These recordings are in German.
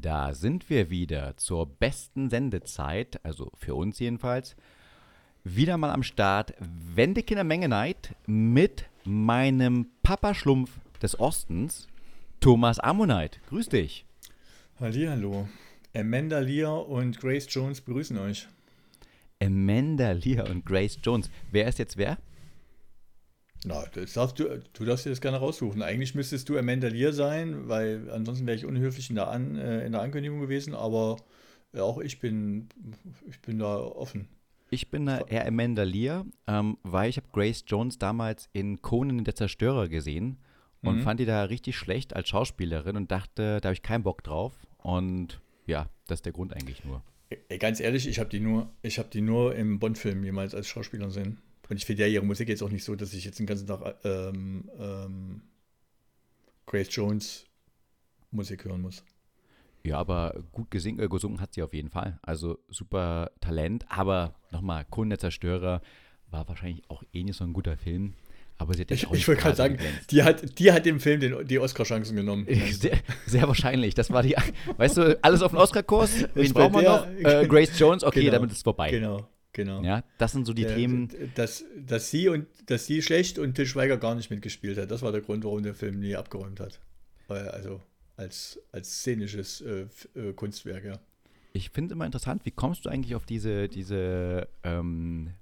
Da sind wir wieder zur besten Sendezeit, also für uns jedenfalls. Wieder mal am Start Wendekinder Menge Night mit meinem Papa Schlumpf des Ostens, Thomas Ammonite. Grüß dich. Hallihallo. Amanda Lear und Grace Jones begrüßen euch. Amanda Lear und Grace Jones. Wer ist jetzt wer? Na, das darfst du, du darfst dir das gerne raussuchen. Eigentlich müsstest du Amanda Lear sein, weil ansonsten wäre ich unhöflich in der, An, äh, in der Ankündigung gewesen, aber äh, auch ich bin, ich bin da offen. Ich bin da eher Amanda Lear, ähm, weil ich habe Grace Jones damals in Conan der Zerstörer gesehen und mhm. fand die da richtig schlecht als Schauspielerin und dachte, da habe ich keinen Bock drauf. Und ja, das ist der Grund eigentlich nur. Ey, ganz ehrlich, ich habe die nur, ich habe die nur im Bond-Film jemals als Schauspielerin gesehen. Und ich finde ja ihre Musik jetzt auch nicht so, dass ich jetzt den ganzen Tag ähm, ähm, Grace Jones Musik hören muss. Ja, aber gut gesing, äh, gesungen hat sie auf jeden Fall. Also super Talent. Aber nochmal, Kunden der Zerstörer war wahrscheinlich auch eh nicht so ein guter Film. Aber sie hat Ich, ich wollte gerade sagen, die hat, die hat dem Film den, die Oscar-Chancen genommen. Sehr, sehr, wahrscheinlich. Das war die, weißt du, alles auf den Oscar-Kurs. Wen brauchen wir noch? Äh, Grace Jones, okay, genau, damit ist es vorbei. Genau. Genau. Ja, das sind so die ja, Themen. Dass, dass, sie und, dass sie schlecht und Til Schweiger gar nicht mitgespielt hat. Das war der Grund, warum der Film nie abgeräumt hat. Also als, als szenisches äh, äh, Kunstwerk, ja. Ich finde es immer interessant, wie kommst du eigentlich auf diese, diese ähm,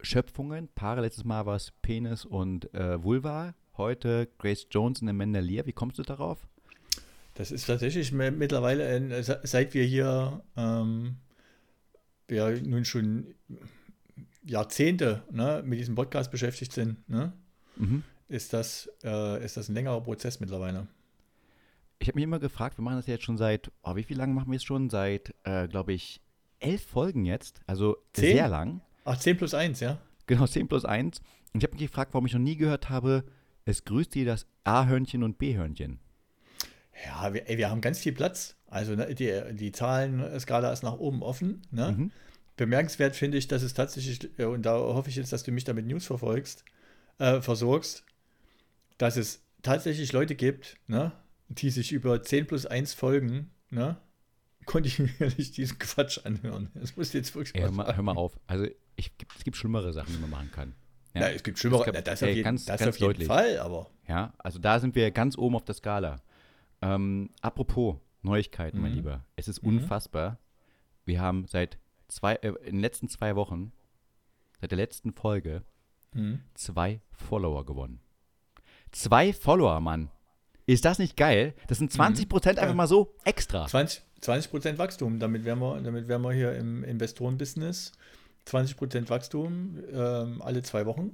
Schöpfungen? Paare, letztes Mal war es Penis und äh, Vulva, heute Grace Jones und Amanda Lear. Wie kommst du darauf? Das ist tatsächlich mittlerweile, seit wir hier ähm, ja nun schon Jahrzehnte ne, mit diesem Podcast beschäftigt sind, ne, mhm. ist, das, äh, ist das ein längerer Prozess mittlerweile. Ich habe mich immer gefragt, wir machen das jetzt schon seit, oh, wie viel lange machen wir es schon? Seit, äh, glaube ich, elf Folgen jetzt, also zehn? sehr lang. Ach, 10 plus 1, ja? Genau, 10 plus 1. Und ich habe mich gefragt, warum ich noch nie gehört habe, es grüßt dir das A-Hörnchen und B-Hörnchen. Ja, wir, ey, wir haben ganz viel Platz. Also ne, die, die Zahlenskala ist nach oben offen. Ne? Mhm. Bemerkenswert finde ich, dass es tatsächlich, äh, und da hoffe ich jetzt, dass du mich damit News verfolgst, äh, versorgst, dass es tatsächlich Leute gibt, ne, die sich über 10 plus 1 Folgen ne, kontinuierlich diesen Quatsch anhören. Das muss jetzt wirklich Ey, hör, mal, hör mal auf. Also ich, es gibt schlimmere Sachen, die man machen kann. Ja, ja es gibt schlimmere, es gibt, das, ey, auf jeden, ganz, das ganz auf jeden Fall, aber. Ja, also da sind wir ganz oben auf der Skala. Ähm, apropos Neuigkeiten, mhm. mein Lieber. Es ist mhm. unfassbar. Wir haben seit zwei, äh, in den letzten zwei Wochen, seit der letzten Folge, mhm. zwei Follower gewonnen. Zwei Follower, Mann. Ist das nicht geil? Das sind 20 mhm. Prozent einfach mal so extra. 20, 20 Prozent Wachstum. Damit wären wir, damit wären wir hier im Investoren-Business. 20 Prozent Wachstum ähm, alle zwei Wochen.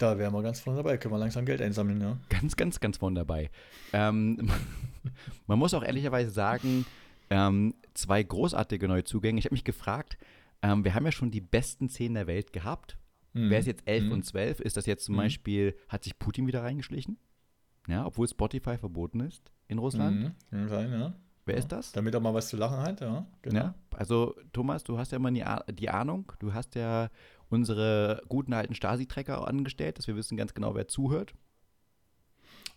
Da wären wir ganz vorne dabei, können wir langsam Geld einsammeln, ja. Ganz, ganz, ganz vorne dabei. Ähm, man muss auch ehrlicherweise sagen, ähm, zwei großartige neue Zugänge. Ich habe mich gefragt, ähm, wir haben ja schon die besten zehn der Welt gehabt. Mhm. Wer ist jetzt 11 mhm. und 12? Ist das jetzt zum mhm. Beispiel, hat sich Putin wieder reingeschlichen? Ja, obwohl Spotify verboten ist in Russland? Mhm. Sein, ja. Wer ist das? Damit er mal was zu lachen hat, ja. Genau. Ja, also Thomas, du hast ja mal die, Ahnung, du hast ja unsere guten alten Stasi-Trecker angestellt, dass wir wissen ganz genau, wer zuhört.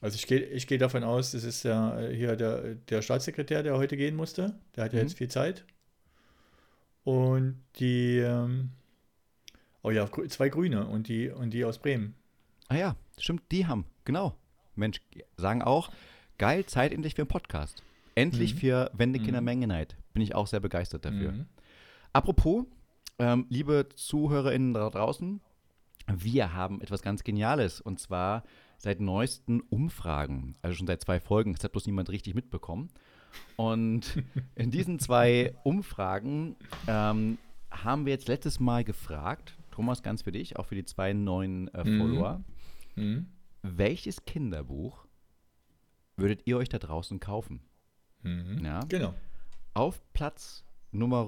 Also ich gehe ich geh davon aus, das ist ja äh, hier der, der Staatssekretär, der heute gehen musste. Der hat ja mhm. jetzt viel Zeit. Und die, ähm, oh ja, zwei Grüne und die, und die aus Bremen. Ah ja, stimmt, die haben, genau. Mensch, sagen auch, geil, Zeit endlich für einen Podcast. Endlich mhm. für Wendekinder mhm. Mengenheit. Bin ich auch sehr begeistert dafür. Mhm. Apropos, ähm, liebe ZuhörerInnen da draußen, wir haben etwas ganz Geniales und zwar seit neuesten Umfragen, also schon seit zwei Folgen, das hat bloß niemand richtig mitbekommen. Und in diesen zwei Umfragen ähm, haben wir jetzt letztes Mal gefragt, Thomas, ganz für dich, auch für die zwei neuen äh, mhm. Follower, mhm. welches Kinderbuch würdet ihr euch da draußen kaufen? Mhm. Ja? Genau. Auf Platz Nummer,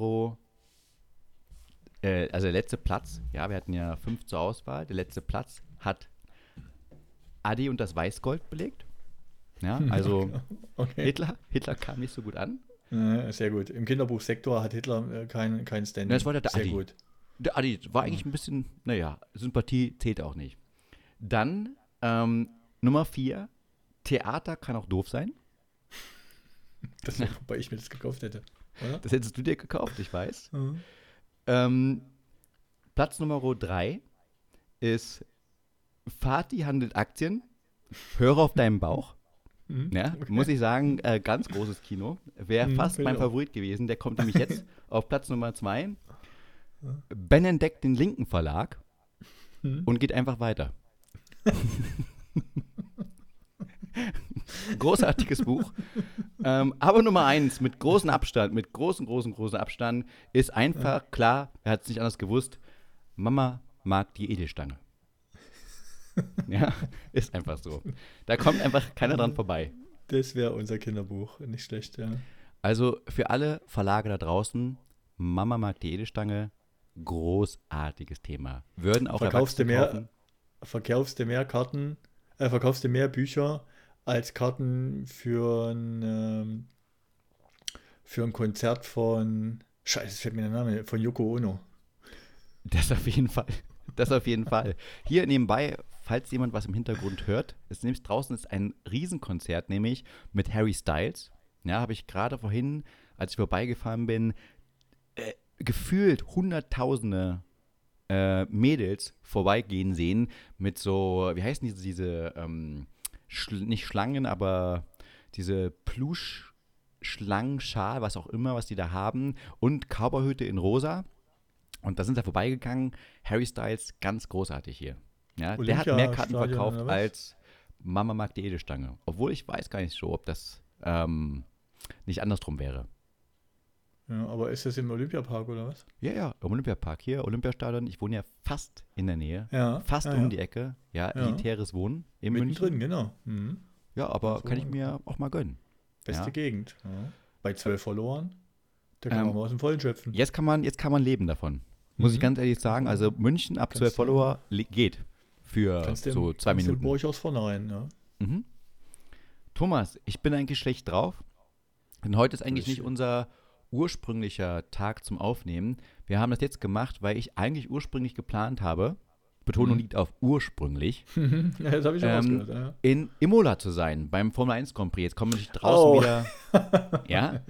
äh, also der letzte Platz, ja, wir hatten ja fünf zur Auswahl, der letzte Platz hat Adi und das Weißgold belegt. Ja, also okay. Hitler, Hitler kam nicht so gut an. Ja, sehr gut. Im Kinderbuchsektor hat Hitler äh, kein, kein Standing. das war der, der sehr Adi. gut. Der Adi war eigentlich ein bisschen, naja, Sympathie zählt auch nicht. Dann ähm, Nummer vier, Theater kann auch doof sein. Das wäre, wobei ich mir das gekauft hätte. Oder? Das hättest du dir gekauft, ich weiß. Mhm. Ähm, Platz Nummer 3 ist Fatih handelt Aktien. Höre auf deinen Bauch. Mhm. Ja, okay. Muss ich sagen, äh, ganz großes Kino. Wäre mhm, fast mein Favorit gewesen. Der kommt nämlich jetzt auf Platz Nummer 2. Ben entdeckt den linken Verlag mhm. und geht einfach weiter. Großartiges Buch. ähm, aber Nummer eins, mit großem Abstand, mit großem, großem, großem Abstand, ist einfach ja. klar, er hat es nicht anders gewusst, Mama mag die Edelstange. ja, ist einfach so. Da kommt einfach keiner dran vorbei. Das wäre unser Kinderbuch, nicht schlecht, ja. Also für alle Verlage da draußen, Mama mag die Edelstange, großartiges Thema. Würden auch verkaufst du mehr, verkaufst du mehr Karten, äh, verkaufst du mehr Bücher als Karten für ein, ähm, für ein Konzert von, scheiße, fällt mir der Name, von Yoko Ono. Das auf jeden Fall. Das auf jeden Fall. Hier nebenbei, falls jemand was im Hintergrund hört, ist nämlich draußen ist ein Riesenkonzert, nämlich mit Harry Styles. Ja, habe ich gerade vorhin, als ich vorbeigefahren bin, äh, gefühlt Hunderttausende äh, Mädels vorbeigehen sehen mit so, wie heißen diese, diese ähm, Schl nicht Schlangen, aber diese Plusch. Schlangenschal, was auch immer, was die da haben, und Cowboyhüte in rosa. Und da sind sie vorbeigegangen. Harry Styles, ganz großartig hier. Ja, der hat mehr Karten verkauft als Mama mag die Edelstange. Obwohl ich weiß gar nicht so, ob das ähm, nicht andersrum wäre. Ja, aber ist das im Olympiapark oder was? Ja, ja, im Olympiapark hier, Olympiastadion. Ich wohne ja fast in der Nähe. Ja. Fast ja, um ja. die Ecke. Ja, elitäres Wohnen in Mittendrin, München. genau. Mhm. Ja, aber so. kann ich mir auch mal gönnen. Beste Gegend. Bei zwölf verloren, da kann ähm, man mal aus dem Vollen schöpfen. Jetzt kann man, jetzt kann man leben davon. Muss mhm. ich ganz ehrlich sagen. Also München ab zwölf Follower geht für kannst so zwei Minuten. Kannst aus vornherein, ja. Mhm. Thomas, ich bin eigentlich schlecht drauf. Denn heute ist eigentlich nicht unser ursprünglicher Tag zum Aufnehmen. Wir haben das jetzt gemacht, weil ich eigentlich ursprünglich geplant habe, Betonung mhm. liegt auf ursprünglich, ja, das habe ich schon ähm, ja. in Imola zu sein, beim Formel 1 Grand Prix. Jetzt kommen natürlich draußen oh. wieder, ja,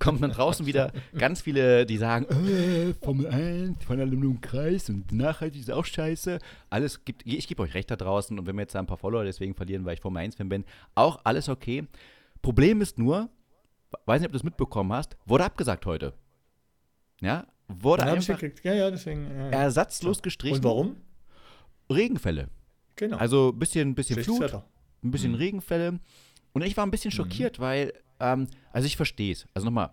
kommen dann draußen wieder ganz viele, die sagen, äh, Formel 1, von allem nur im Kreis und nachhaltig ist auch scheiße. Alles gibt, ich gebe euch recht da draußen und wenn wir jetzt ein paar Follower deswegen verlieren, weil ich Formel 1 Fan bin, auch alles okay. Problem ist nur, weiß nicht, ob du es mitbekommen hast, wurde abgesagt heute. Ja, wurde ja, einfach ja, ja, deswegen, ja, ersatzlos gestrichen. Und warum? Regenfälle. Genau. Also ein bisschen, bisschen Flut, Wetter. ein bisschen mhm. Regenfälle. Und ich war ein bisschen mhm. schockiert, mhm. weil, ähm, also ich verstehe es. Also nochmal,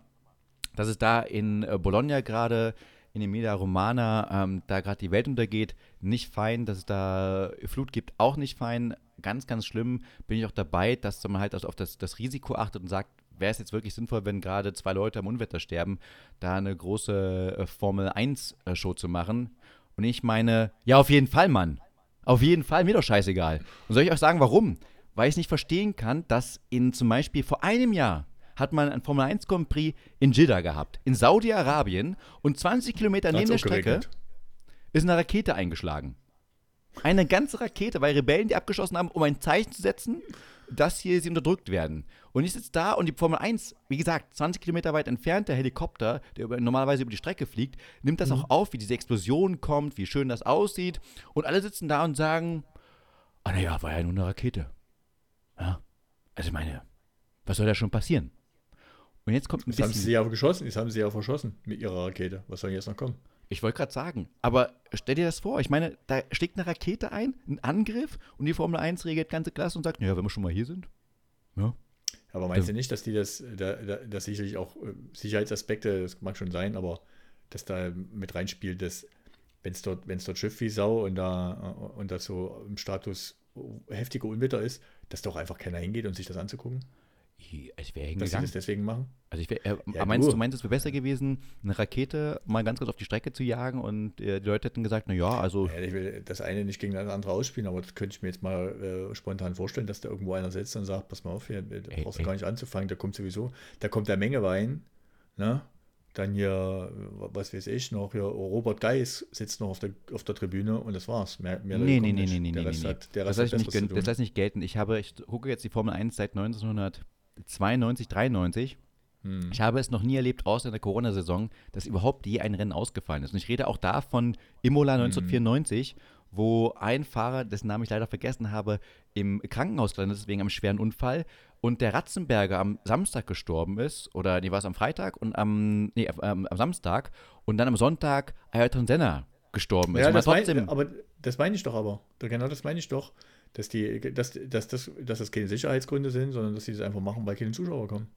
dass es da in äh, Bologna gerade, in Emilia Romana, ähm, da gerade die Welt untergeht, nicht fein. Dass es da Flut gibt, auch nicht fein. Ganz, ganz schlimm. Bin ich auch dabei, dass man halt also auf das, das Risiko achtet und sagt, wäre es jetzt wirklich sinnvoll, wenn gerade zwei Leute am Unwetter sterben, da eine große äh, Formel 1-Show äh, zu machen. Und ich meine, ja, auf jeden Fall, Mann. Auf jeden Fall, mir doch scheißegal. Und soll ich euch sagen, warum? Weil ich nicht verstehen kann, dass in zum Beispiel vor einem Jahr hat man ein Formel 1 Grand Prix in Jeddah gehabt, in Saudi-Arabien, und 20 Kilometer neben der Strecke geregnet. ist eine Rakete eingeschlagen. Eine ganze Rakete, weil Rebellen die abgeschossen haben, um ein Zeichen zu setzen dass hier sie unterdrückt werden. Und ich sitze da und die Formel 1, wie gesagt, 20 Kilometer weit entfernt, der Helikopter, der über, normalerweise über die Strecke fliegt, nimmt das mhm. auch auf, wie diese Explosion kommt, wie schön das aussieht. Und alle sitzen da und sagen, ah naja, war ja nur eine Rakete. Ja, also ich meine, was soll da schon passieren? Und jetzt kommt ein das bisschen... haben sie ja geschossen, das haben sie ja verschossen mit ihrer Rakete. Was soll jetzt noch kommen? Ich wollte gerade sagen, aber stell dir das vor, ich meine, da steckt eine Rakete ein, ein Angriff und die Formel 1 regelt ganze Klasse und sagt, naja, wenn wir schon mal hier sind. Ja. Aber meinst du nicht, dass die das, da, da, das sicherlich auch äh, Sicherheitsaspekte, das mag schon sein, aber dass da mit reinspielt, dass wenn es dort, dort Schiff wie Sau und da äh, und das so im Status heftiger Unwetter ist, dass doch einfach keiner hingeht und sich das anzugucken? Ich wäre Dass sie das deswegen machen? Also ich wär, äh, ja, meinst du, meinst es wäre besser gewesen, eine Rakete mal ganz kurz auf die Strecke zu jagen und äh, die Leute hätten gesagt, na ja, also. Ja, ich will das eine nicht gegen das andere ausspielen, aber das könnte ich mir jetzt mal äh, spontan vorstellen, dass da irgendwo einer sitzt und sagt, pass mal auf, hier, da brauchst du gar nicht anzufangen, da kommt sowieso, da kommt der Menge Wein, ne? Dann hier, was weiß ich noch, hier Robert Geis sitzt noch auf der, auf der Tribüne und das war's. Mehr, mehr nee, nee, nee, nee, nee, nee, nee. Hat, das, heißt nicht, das nicht gelten. Ich habe, ich gucke jetzt die Formel 1 seit 1900 92, 93. Hm. Ich habe es noch nie erlebt, außer in der Corona-Saison, dass überhaupt je ein Rennen ausgefallen ist. Und ich rede auch da von Imola 1994, hm. wo ein Fahrer, dessen Namen ich leider vergessen habe, im Krankenhaus gelandet ist wegen einem schweren Unfall und der Ratzenberger am Samstag gestorben ist, oder nee, war es am Freitag und am, nee, ähm, am Samstag und dann am Sonntag Ayrton Senna gestorben ist. Ja, das mein, aber das meine ich doch aber. Genau das meine ich doch. Dass, die, dass, dass, dass, dass das keine Sicherheitsgründe sind, sondern dass sie das einfach machen, weil keine Zuschauer kommen.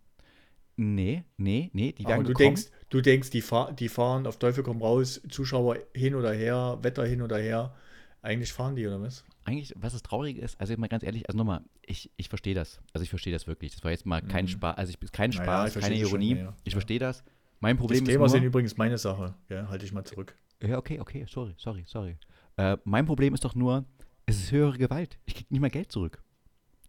Nee, nee, nee, die werden Aber du denkst, du denkst, die, fahr, die fahren auf Teufel komm raus, Zuschauer hin oder her, Wetter hin oder her. Eigentlich fahren die, oder was? Eigentlich, was das Traurige ist, also mal ganz ehrlich, also nochmal, ich, ich verstehe das. Also ich verstehe das wirklich. Das war jetzt mal kein mhm. Spaß, also ich, kein Spaß, naja, keine Ironie. Schon, ja. Ich verstehe das. Mein Problem das ist. Thema nur, sind übrigens meine Sache. Ja, halte ich mal zurück. Ja, okay, okay, sorry, sorry, sorry. Äh, mein Problem ist doch nur, es ist höhere Gewalt. Ich kriege nicht mal Geld zurück.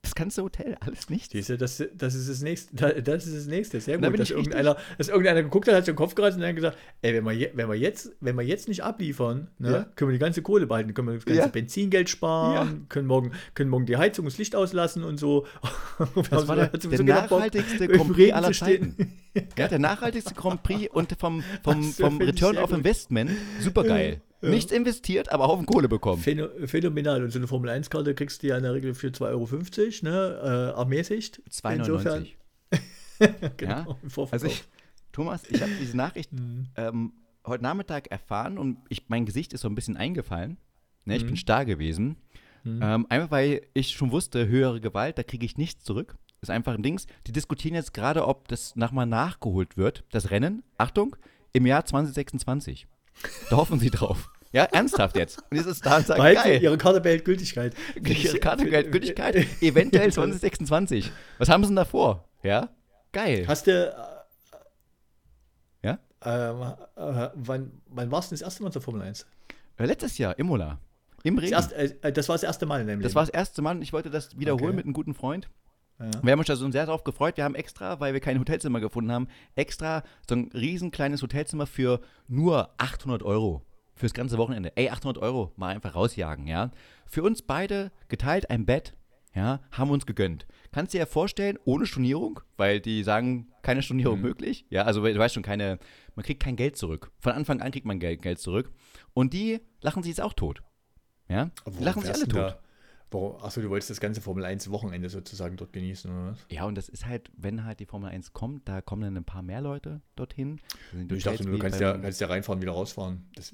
Das ganze Hotel, alles nicht. Siehste, das, das ist das nächste. Das ist das nächste. Sehr gut. Dass irgendeiner, dass irgendeiner geguckt hat, hat sich den Kopf gereizt und dann gesagt, ey, wenn wir, je, wenn wir, jetzt, wenn wir jetzt nicht abliefern, ne, ja. können wir die ganze Kohle behalten, können wir das ganze ja. Benzingeld sparen, ja. können, morgen, können morgen die Heizung und das Licht auslassen und so. Das war der, der nachhaltigste Grand Prix aller Zeiten. ja, der nachhaltigste Grand Prix und vom, vom, vom Return of Investment, super geil. Ja. Nichts investiert, aber Haufen Kohle bekommen. Phänomenal. Und so eine Formel 1-Karte kriegst du ja in der Regel für 2,50 Euro, ne? Äh, ermäßigt. 2,99 genau, ja? Also ich, Thomas, ich habe diese Nachricht mhm. ähm, heute Nachmittag erfahren und ich, mein Gesicht ist so ein bisschen eingefallen. Ne? Ich mhm. bin starr gewesen. Mhm. Ähm, einfach weil ich schon wusste, höhere Gewalt, da kriege ich nichts zurück. Ist einfach ein Dings. Die diskutieren jetzt gerade, ob das nochmal nachgeholt wird. Das Rennen, Achtung, im Jahr 2026. Da hoffen sie drauf. Ja, ernsthaft jetzt. Und jetzt ist da und sagt, geil. Ihre Karte behält Gültigkeit. Ihre Karte behält Gültigkeit. Eventuell 2026. Was haben sie denn davor? Ja? Geil. Hast du. Äh, ja? Ähm, äh, wann, wann warst du das erste Mal zur Formel 1? Äh, letztes Jahr, Imola. Im Regen. Das, erste, äh, das war das erste Mal Leben. Das war das erste Mal und ich wollte das wiederholen okay. mit einem guten Freund. Ja. Wir haben uns da so sehr darauf gefreut. Wir haben extra, weil wir kein Hotelzimmer gefunden haben, extra so ein riesen kleines Hotelzimmer für nur 800 Euro fürs ganze Wochenende. Ey, 800 Euro mal einfach rausjagen, ja. Für uns beide geteilt ein Bett, ja, haben uns gegönnt. Kannst du dir ja vorstellen, ohne Stornierung, weil die sagen, keine Stornierung mhm. möglich. Ja, also du weißt schon, keine, man kriegt kein Geld zurück. Von Anfang an kriegt man Geld, Geld zurück. Und die lachen sich jetzt auch tot. Ja, die lachen sich alle tot. Da? Achso, du wolltest das ganze Formel 1 Wochenende sozusagen dort genießen, oder was? Ja, und das ist halt, wenn halt die Formel 1 kommt, da kommen dann ein paar mehr Leute dorthin. Ich dachte, du kannst ja, kannst ja reinfahren, wieder rausfahren. Das,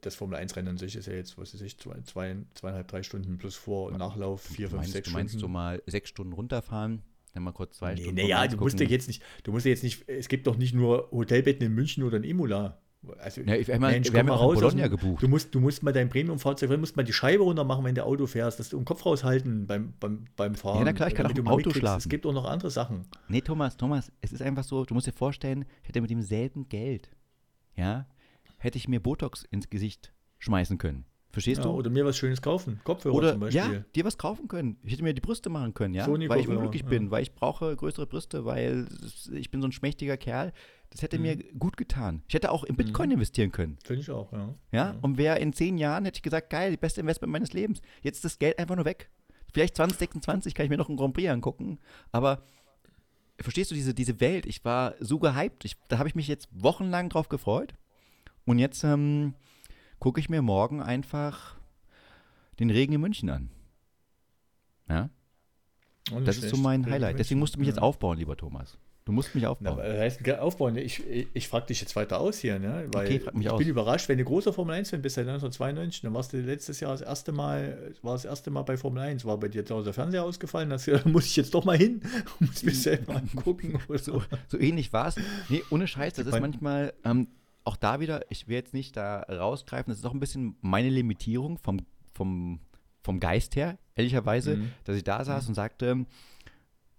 das Formel 1 Rennen an sich ist ja jetzt, was weiß ich, zwei, zwei, zweieinhalb, drei Stunden plus Vor- und Nachlauf, vier, fünf, meinst, sechs Stunden. Du meinst du mal sechs Stunden runterfahren? Dann mal kurz zwei nee, Stunden. Naja, du musst ja jetzt nicht, du musst ja jetzt nicht, es gibt doch nicht nur Hotelbetten in München oder in Imola. Also, ja, ich, ich mein, Mensch, wir haben ja raus Bologna gebucht. Du musst, du musst mal dein Premium-Fahrzeug, du musst mal die Scheibe runter machen, wenn du Auto fährst, dass du den Kopf raushalten beim, beim, beim Fahren. Ja, na klar, ich kann auch im Auto schlafen. Es gibt auch noch andere Sachen. Nee, Thomas, Thomas, es ist einfach so, du musst dir vorstellen, ich hätte mit demselben Geld, ja, hätte ich mir Botox ins Gesicht schmeißen können. Verstehst ja, du? Oder mir was Schönes kaufen. Kopfhörer oder, zum Beispiel. Ja, dir was kaufen können. Ich hätte mir die Brüste machen können, ja. Sony weil ich unglücklich ja. bin, weil ich brauche größere Brüste, weil ich bin so ein schmächtiger Kerl. Das hätte mhm. mir gut getan. Ich hätte auch in Bitcoin mhm. investieren können. Finde ich auch, ja. ja. ja. Und wäre in zehn Jahren, hätte ich gesagt, geil, die beste Investment meines Lebens. Jetzt ist das Geld einfach nur weg. Vielleicht 2026 kann ich mir noch einen Grand Prix angucken, aber verstehst du diese, diese Welt? Ich war so gehypt. Ich, da habe ich mich jetzt wochenlang drauf gefreut. Und jetzt ähm, gucke ich mir morgen einfach den Regen in München an. Ja? das ist so mein Highlight. Deswegen musst du mich ja. jetzt aufbauen, lieber Thomas. Du musst mich aufbauen. Na, heißt aufbauen. Ich, ich, ich frage dich jetzt weiter aus hier, ne? Weil okay, frag mich ich aus. bin überrascht, wenn du großer Formel 1-Fan bist seit 1992, dann warst du letztes Jahr das erste Mal, war das erste Mal bei Formel 1, war bei dir zu Hause der Fernseher ausgefallen, da muss ich jetzt doch mal hin, muss mir selber angucken. so, so ähnlich war es. Nee, ohne Scheiß, das ist manchmal, ähm, auch da wieder, ich will jetzt nicht da rausgreifen, das ist auch ein bisschen meine Limitierung vom, vom, vom Geist her, ehrlicherweise, mhm. dass ich da saß mhm. und sagte,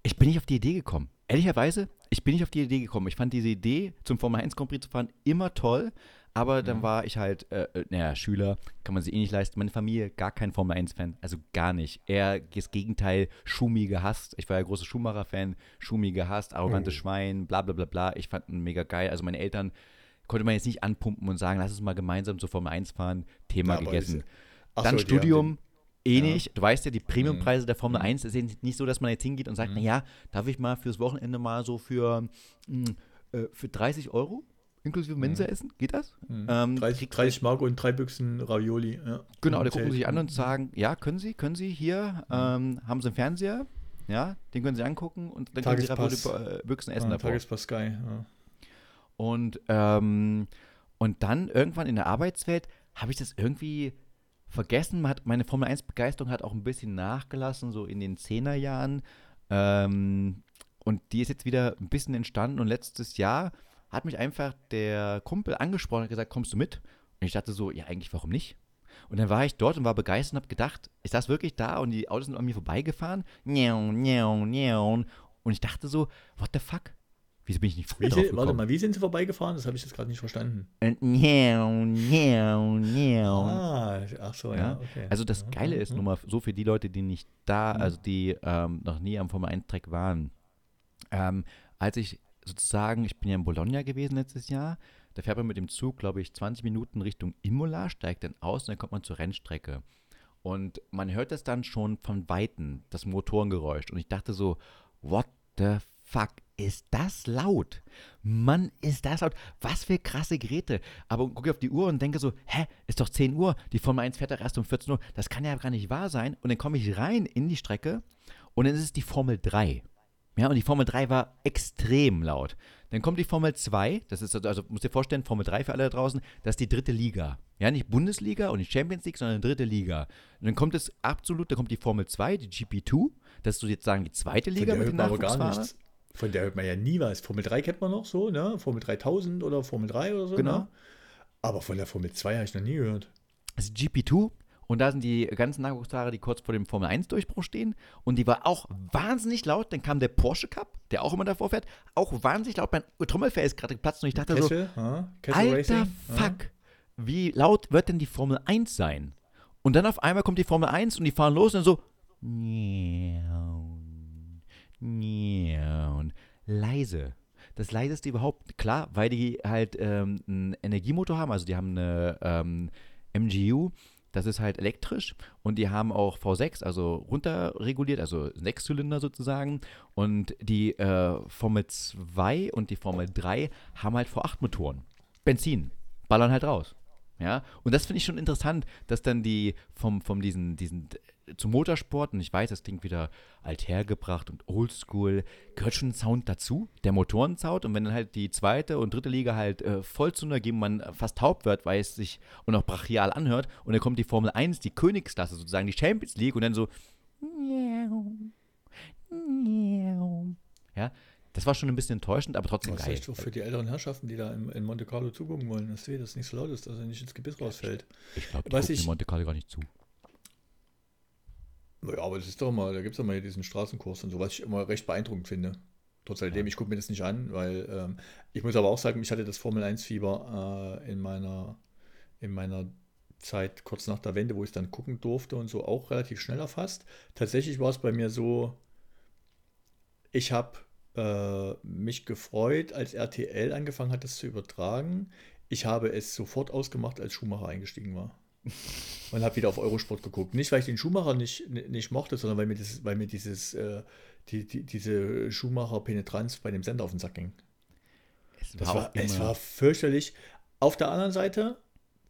ich bin nicht auf die Idee gekommen. Ehrlicherweise, ich bin nicht auf die Idee gekommen. Ich fand diese Idee, zum Formel 1 Grand Prix zu fahren, immer toll. Aber dann mhm. war ich halt, äh, äh, naja, Schüler, kann man sich eh nicht leisten. Meine Familie, gar kein Formel 1-Fan, also gar nicht. Eher das Gegenteil, Schumi gehasst. Ich war ja großer Schumacher-Fan, Schumi gehasst, arrogantes oh. Schwein, bla bla bla bla. Ich fand ihn mega geil. Also meine Eltern konnte man jetzt nicht anpumpen und sagen, lass uns mal gemeinsam zur Formel 1 fahren. Thema ja, gegessen. Dann so, Studium, eh ja. nicht. Du weißt ja, die Premiumpreise der Formel mhm. 1 ist nicht so, dass man jetzt hingeht und sagt, mhm. naja, darf ich mal fürs Wochenende mal so für, mh, hm, äh, für 30 Euro inklusive Mensa mhm. essen? Geht das? Mhm. Ähm, 30, 30 Mark und drei Büchsen Ravioli. Ja. Genau, da gucken sie sich an und sagen, ja, können Sie, können Sie hier, mhm. ähm, haben Sie einen Fernseher? Ja, den können Sie angucken und dann Tagespass. können Sie Ravioli äh, Büchsen essen ah, davor. Tagespass Sky, ja. Und, ähm, und dann irgendwann in der Arbeitswelt habe ich das irgendwie vergessen. Hat, meine Formel 1-Begeisterung hat auch ein bisschen nachgelassen, so in den 10er Jahren. Ähm, und die ist jetzt wieder ein bisschen entstanden. Und letztes Jahr hat mich einfach der Kumpel angesprochen und gesagt, kommst du mit? Und ich dachte so, ja, eigentlich, warum nicht? Und dann war ich dort und war begeistert und habe gedacht, ist das wirklich da? Und die Autos sind an mir vorbeigefahren. Und ich dachte so, what the fuck? Wieso bin ich nicht früher drauf Warte mal, wie sind sie vorbeigefahren? Das habe ich jetzt gerade nicht verstanden. Ah, ach so, ja. ja okay. Also das Geile ist nur mal so für die Leute, die nicht da, also die ähm, noch nie am Formel 1 Track waren. Ähm, als ich sozusagen, ich bin ja in Bologna gewesen letztes Jahr, da fährt man mit dem Zug, glaube ich, 20 Minuten Richtung Imola, steigt dann aus und dann kommt man zur Rennstrecke. Und man hört das dann schon von Weitem, das Motorengeräusch. Und ich dachte so, what the fuck, ist das laut? Mann, ist das laut. Was für krasse Geräte. Aber gucke auf die Uhr und denke so, hä, ist doch 10 Uhr. Die Formel 1 fährt doch erst um 14 Uhr. Das kann ja gar nicht wahr sein. Und dann komme ich rein in die Strecke und dann ist es die Formel 3. Ja, und die Formel 3 war extrem laut. Dann kommt die Formel 2, das ist also, also musst dir vorstellen, Formel 3 für alle da draußen, das ist die dritte Liga. Ja, nicht Bundesliga und nicht Champions League, sondern dritte Liga. Und dann kommt es absolut, da kommt die Formel 2, die GP2, das ist so jetzt sagen die zweite Liga mit den Nachwuchsfahrern. Von der hört man ja nie was. Formel 3 kennt man noch so, ne? Formel 3000 oder Formel 3 oder so. Genau. Ne? Aber von der Formel 2 habe ich noch nie gehört. Also GP2 und da sind die ganzen Nachwuchsfahrer, die kurz vor dem Formel 1-Durchbruch stehen. Und die war auch wahnsinnig laut. Dann kam der Porsche Cup, der auch immer davor fährt, auch wahnsinnig laut. Mein Trommelfell ist gerade geplatzt und ich dachte Kessel, so, ah, alter Racing, Fuck, ah. wie laut wird denn die Formel 1 sein? Und dann auf einmal kommt die Formel 1 und die fahren los und dann so, und leise. Das leiseste überhaupt, klar, weil die halt ähm, einen Energiemotor haben, also die haben eine ähm, MGU, das ist halt elektrisch und die haben auch V6, also runterreguliert, also Sechszylinder sozusagen. Und die äh, Formel 2 und die Formel 3 haben halt V8 Motoren. Benzin, ballern halt raus. Ja, und das finde ich schon interessant, dass dann die vom, vom diesen, diesen zum Motorsport, und ich weiß, das klingt wieder althergebracht und oldschool, gehört schon ein Sound dazu, der Motorensound. Und wenn dann halt die zweite und dritte Liga halt äh, voll zu geben, man fast taub wird, weil es sich und auch brachial anhört, und dann kommt die Formel 1, die Königsklasse sozusagen, die Champions League, und dann so. Ja, das war schon ein bisschen enttäuschend, aber trotzdem geil. Das ist für die älteren Herrschaften, die da in, in Monte Carlo zugucken wollen, dass das nicht so laut ist, dass er nicht ins Gebiss rausfällt. Ich glaube, die gucken in Monte Carlo gar nicht zu. Naja, aber das ist doch mal, da gibt es doch mal diesen Straßenkurs und so, was ich immer recht beeindruckend finde. Trotz alledem, ja. ich gucke mir das nicht an, weil ähm, ich muss aber auch sagen, ich hatte das Formel 1-Fieber äh, in meiner in meiner Zeit kurz nach der Wende, wo ich dann gucken durfte und so auch relativ schnell erfasst. Tatsächlich war es bei mir so, ich habe äh, mich gefreut, als RTL angefangen hat, das zu übertragen. Ich habe es sofort ausgemacht, als Schumacher eingestiegen war und habe wieder auf Eurosport geguckt. Nicht, weil ich den Schumacher nicht, nicht mochte, sondern weil mir, das, weil mir dieses, äh, die, die, diese Schumacher-Penetranz bei dem Sender auf den Sack ging. Es war, war es war fürchterlich. Auf der anderen Seite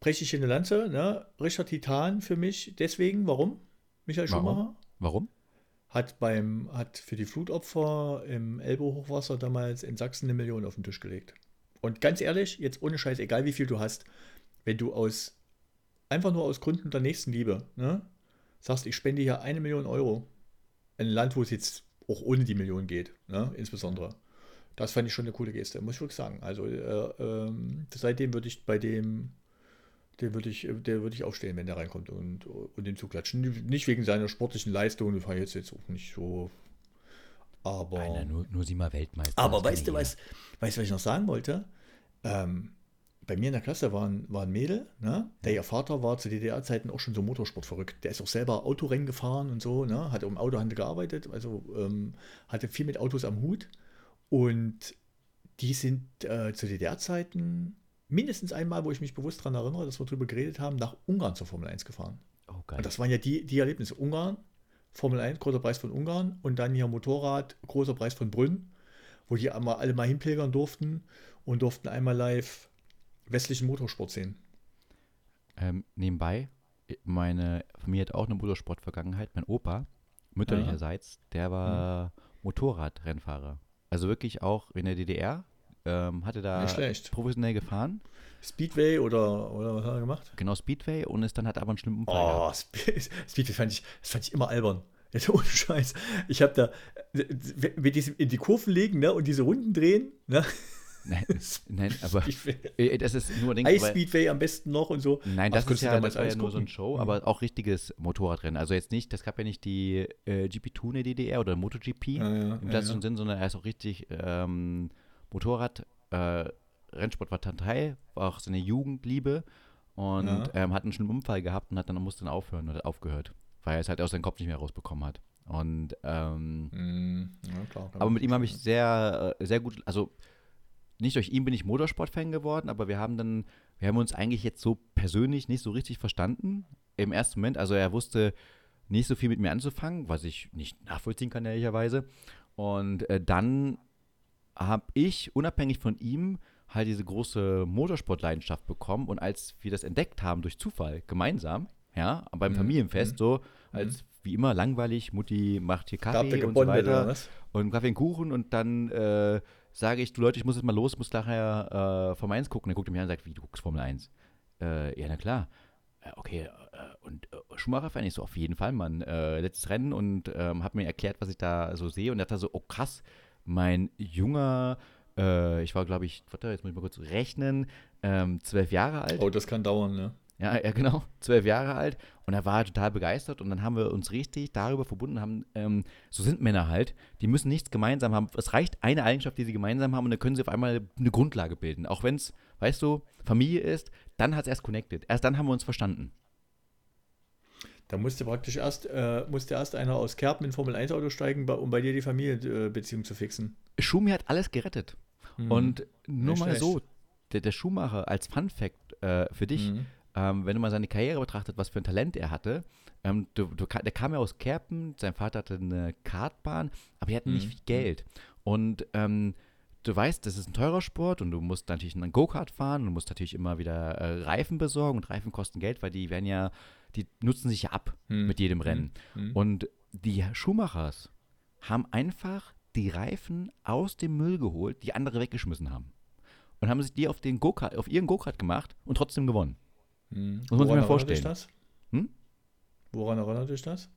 breche ich in eine Lanze, ne? Richard Titan für mich. Deswegen, warum? Michael warum? Schumacher? Warum? Hat beim, hat für die Flutopfer im Elbe-Hochwasser damals in Sachsen eine Million auf den Tisch gelegt. Und ganz ehrlich, jetzt ohne Scheiß, egal wie viel du hast, wenn du aus einfach nur aus Gründen der Nächstenliebe, ne, sagst, ich spende hier eine Million Euro. Ein Land, wo es jetzt auch ohne die Million geht, ne, insbesondere. Das fand ich schon eine coole Geste, muss ich wirklich sagen. Also äh, äh, seitdem würde ich bei dem, der würde ich, der würde ich aufstehen, wenn der reinkommt und, und den zuklatschen. Nicht wegen seiner sportlichen Leistung, das war jetzt, jetzt auch nicht so. Aber. Nein, nur, nur sie mal Weltmeister. Aber weißt du, was, weißt, was ich noch sagen wollte? Ähm, bei mir in der Klasse war ein, war ein Mädel, ne? der ihr Vater war zu DDR-Zeiten auch schon so Motorsport verrückt. Der ist auch selber Autorennen gefahren und so, ne? hat im Autohandel gearbeitet, also ähm, hatte viel mit Autos am Hut. Und die sind äh, zu DDR-Zeiten mindestens einmal, wo ich mich bewusst daran erinnere, dass wir darüber geredet haben, nach Ungarn zur Formel 1 gefahren. Oh. Und das waren ja die, die Erlebnisse. Ungarn, Formel 1, großer Preis von Ungarn und dann hier Motorrad, großer Preis von Brünn, wo die einmal, alle mal hinpilgern durften und durften einmal live westlichen Motorsport sehen. Ähm, nebenbei, meine Familie hat auch eine Motorsport-Vergangenheit. Mein Opa, mütterlicherseits, der war mhm. Motorradrennfahrer. Also wirklich auch in der DDR, ähm, hatte da professionell gefahren. Speedway oder, oder was hat er gemacht? Genau, Speedway und ist dann hat aber einen schlimmen Unfall Oh, gehabt. Speedway fand ich, das fand ich immer albern. Ja, ohne Scheiß. Ich habe da, wenn die in die Kurven legen ne, und diese Runden drehen, ne? Nein, nein aber äh, das ist nur Ding, Ice Speedway am besten noch und so. Nein, das, ist ja, das war ja nur so ein Show, mhm. aber auch richtiges Motorradrennen. Also jetzt nicht, das gab ja nicht die äh, GP2 in der DDR oder MotoGP ja, ja, im klassischen ja, Sinn, sondern er ist auch richtig ähm, Motorrad, äh, Rennsport war Teil, war auch seine Jugendliebe und ähm, hat einen schlimmen Unfall gehabt und hat dann musste dann aufhören oder aufgehört, weil er es halt aus seinem Kopf nicht mehr rausbekommen hat. Und ähm, mm, ja, klar, aber mit ihm habe ich sehr, äh, sehr gut, also nicht durch ihn bin ich Motorsport-Fan geworden, aber wir haben dann, wir haben uns eigentlich jetzt so persönlich nicht so richtig verstanden im ersten Moment. Also er wusste nicht so viel mit mir anzufangen, was ich nicht nachvollziehen kann, ehrlicherweise. Und äh, dann habe ich unabhängig von ihm halt diese große Motorsportleidenschaft bekommen und als wir das entdeckt haben durch Zufall gemeinsam, ja, beim mhm. Familienfest, mhm. so als mhm. wie immer langweilig, Mutti macht hier Kaffee und so weiter und Kaffee und Kuchen und dann äh, sage ich, du Leute, ich muss jetzt mal los, muss nachher äh, Formel 1 gucken. Dann guckt er mir an und sagt, wie, du guckst Formel 1? Äh, ja, na klar. Äh, okay, äh, und äh, Schumacher-Fan? Ich so, auf jeden Fall, Mann. letztes Rennen und ähm, hat mir erklärt, was ich da so sehe und er hat da so, oh krass, mein junger äh, ich war, glaube ich, warte, jetzt muss ich mal kurz rechnen, ähm, zwölf Jahre alt. Oh, das kann dauern, ne? Ja, ja, genau, zwölf Jahre alt. Und er war total begeistert und dann haben wir uns richtig darüber verbunden, haben, ähm, so sind Männer halt, die müssen nichts gemeinsam haben. Es reicht eine Eigenschaft, die sie gemeinsam haben und dann können sie auf einmal eine Grundlage bilden. Auch wenn es, weißt du, Familie ist, dann hat es erst connected. Erst dann haben wir uns verstanden. Da musste praktisch erst, äh, musste erst einer aus Kerpen in Formel 1 Auto steigen, um bei dir die Familienbeziehung zu fixen. Schumi hat alles gerettet. Mhm. Und nur mal so, der, der, Schuhmacher als Fun Fact äh, für dich, mhm. Ähm, wenn du mal seine Karriere betrachtet, was für ein Talent er hatte, ähm, du, du, der kam ja aus Kerpen, sein Vater hatte eine Kartbahn, aber er hatte mhm. nicht viel Geld. Und ähm, du weißt, das ist ein teurer Sport und du musst natürlich einen Go-Kart fahren und du musst natürlich immer wieder äh, Reifen besorgen und Reifen kosten Geld, weil die werden ja, die nutzen sich ja ab hm. mit jedem Rennen. Hm. Und die Schuhmachers haben einfach die Reifen aus dem Müll geholt, die andere weggeschmissen haben. Und haben sich die auf, den Go auf ihren Go-Kart gemacht und trotzdem gewonnen. Hm. Muss man sich mal vorstellen. Das? Hm? Woran erinnert dich das?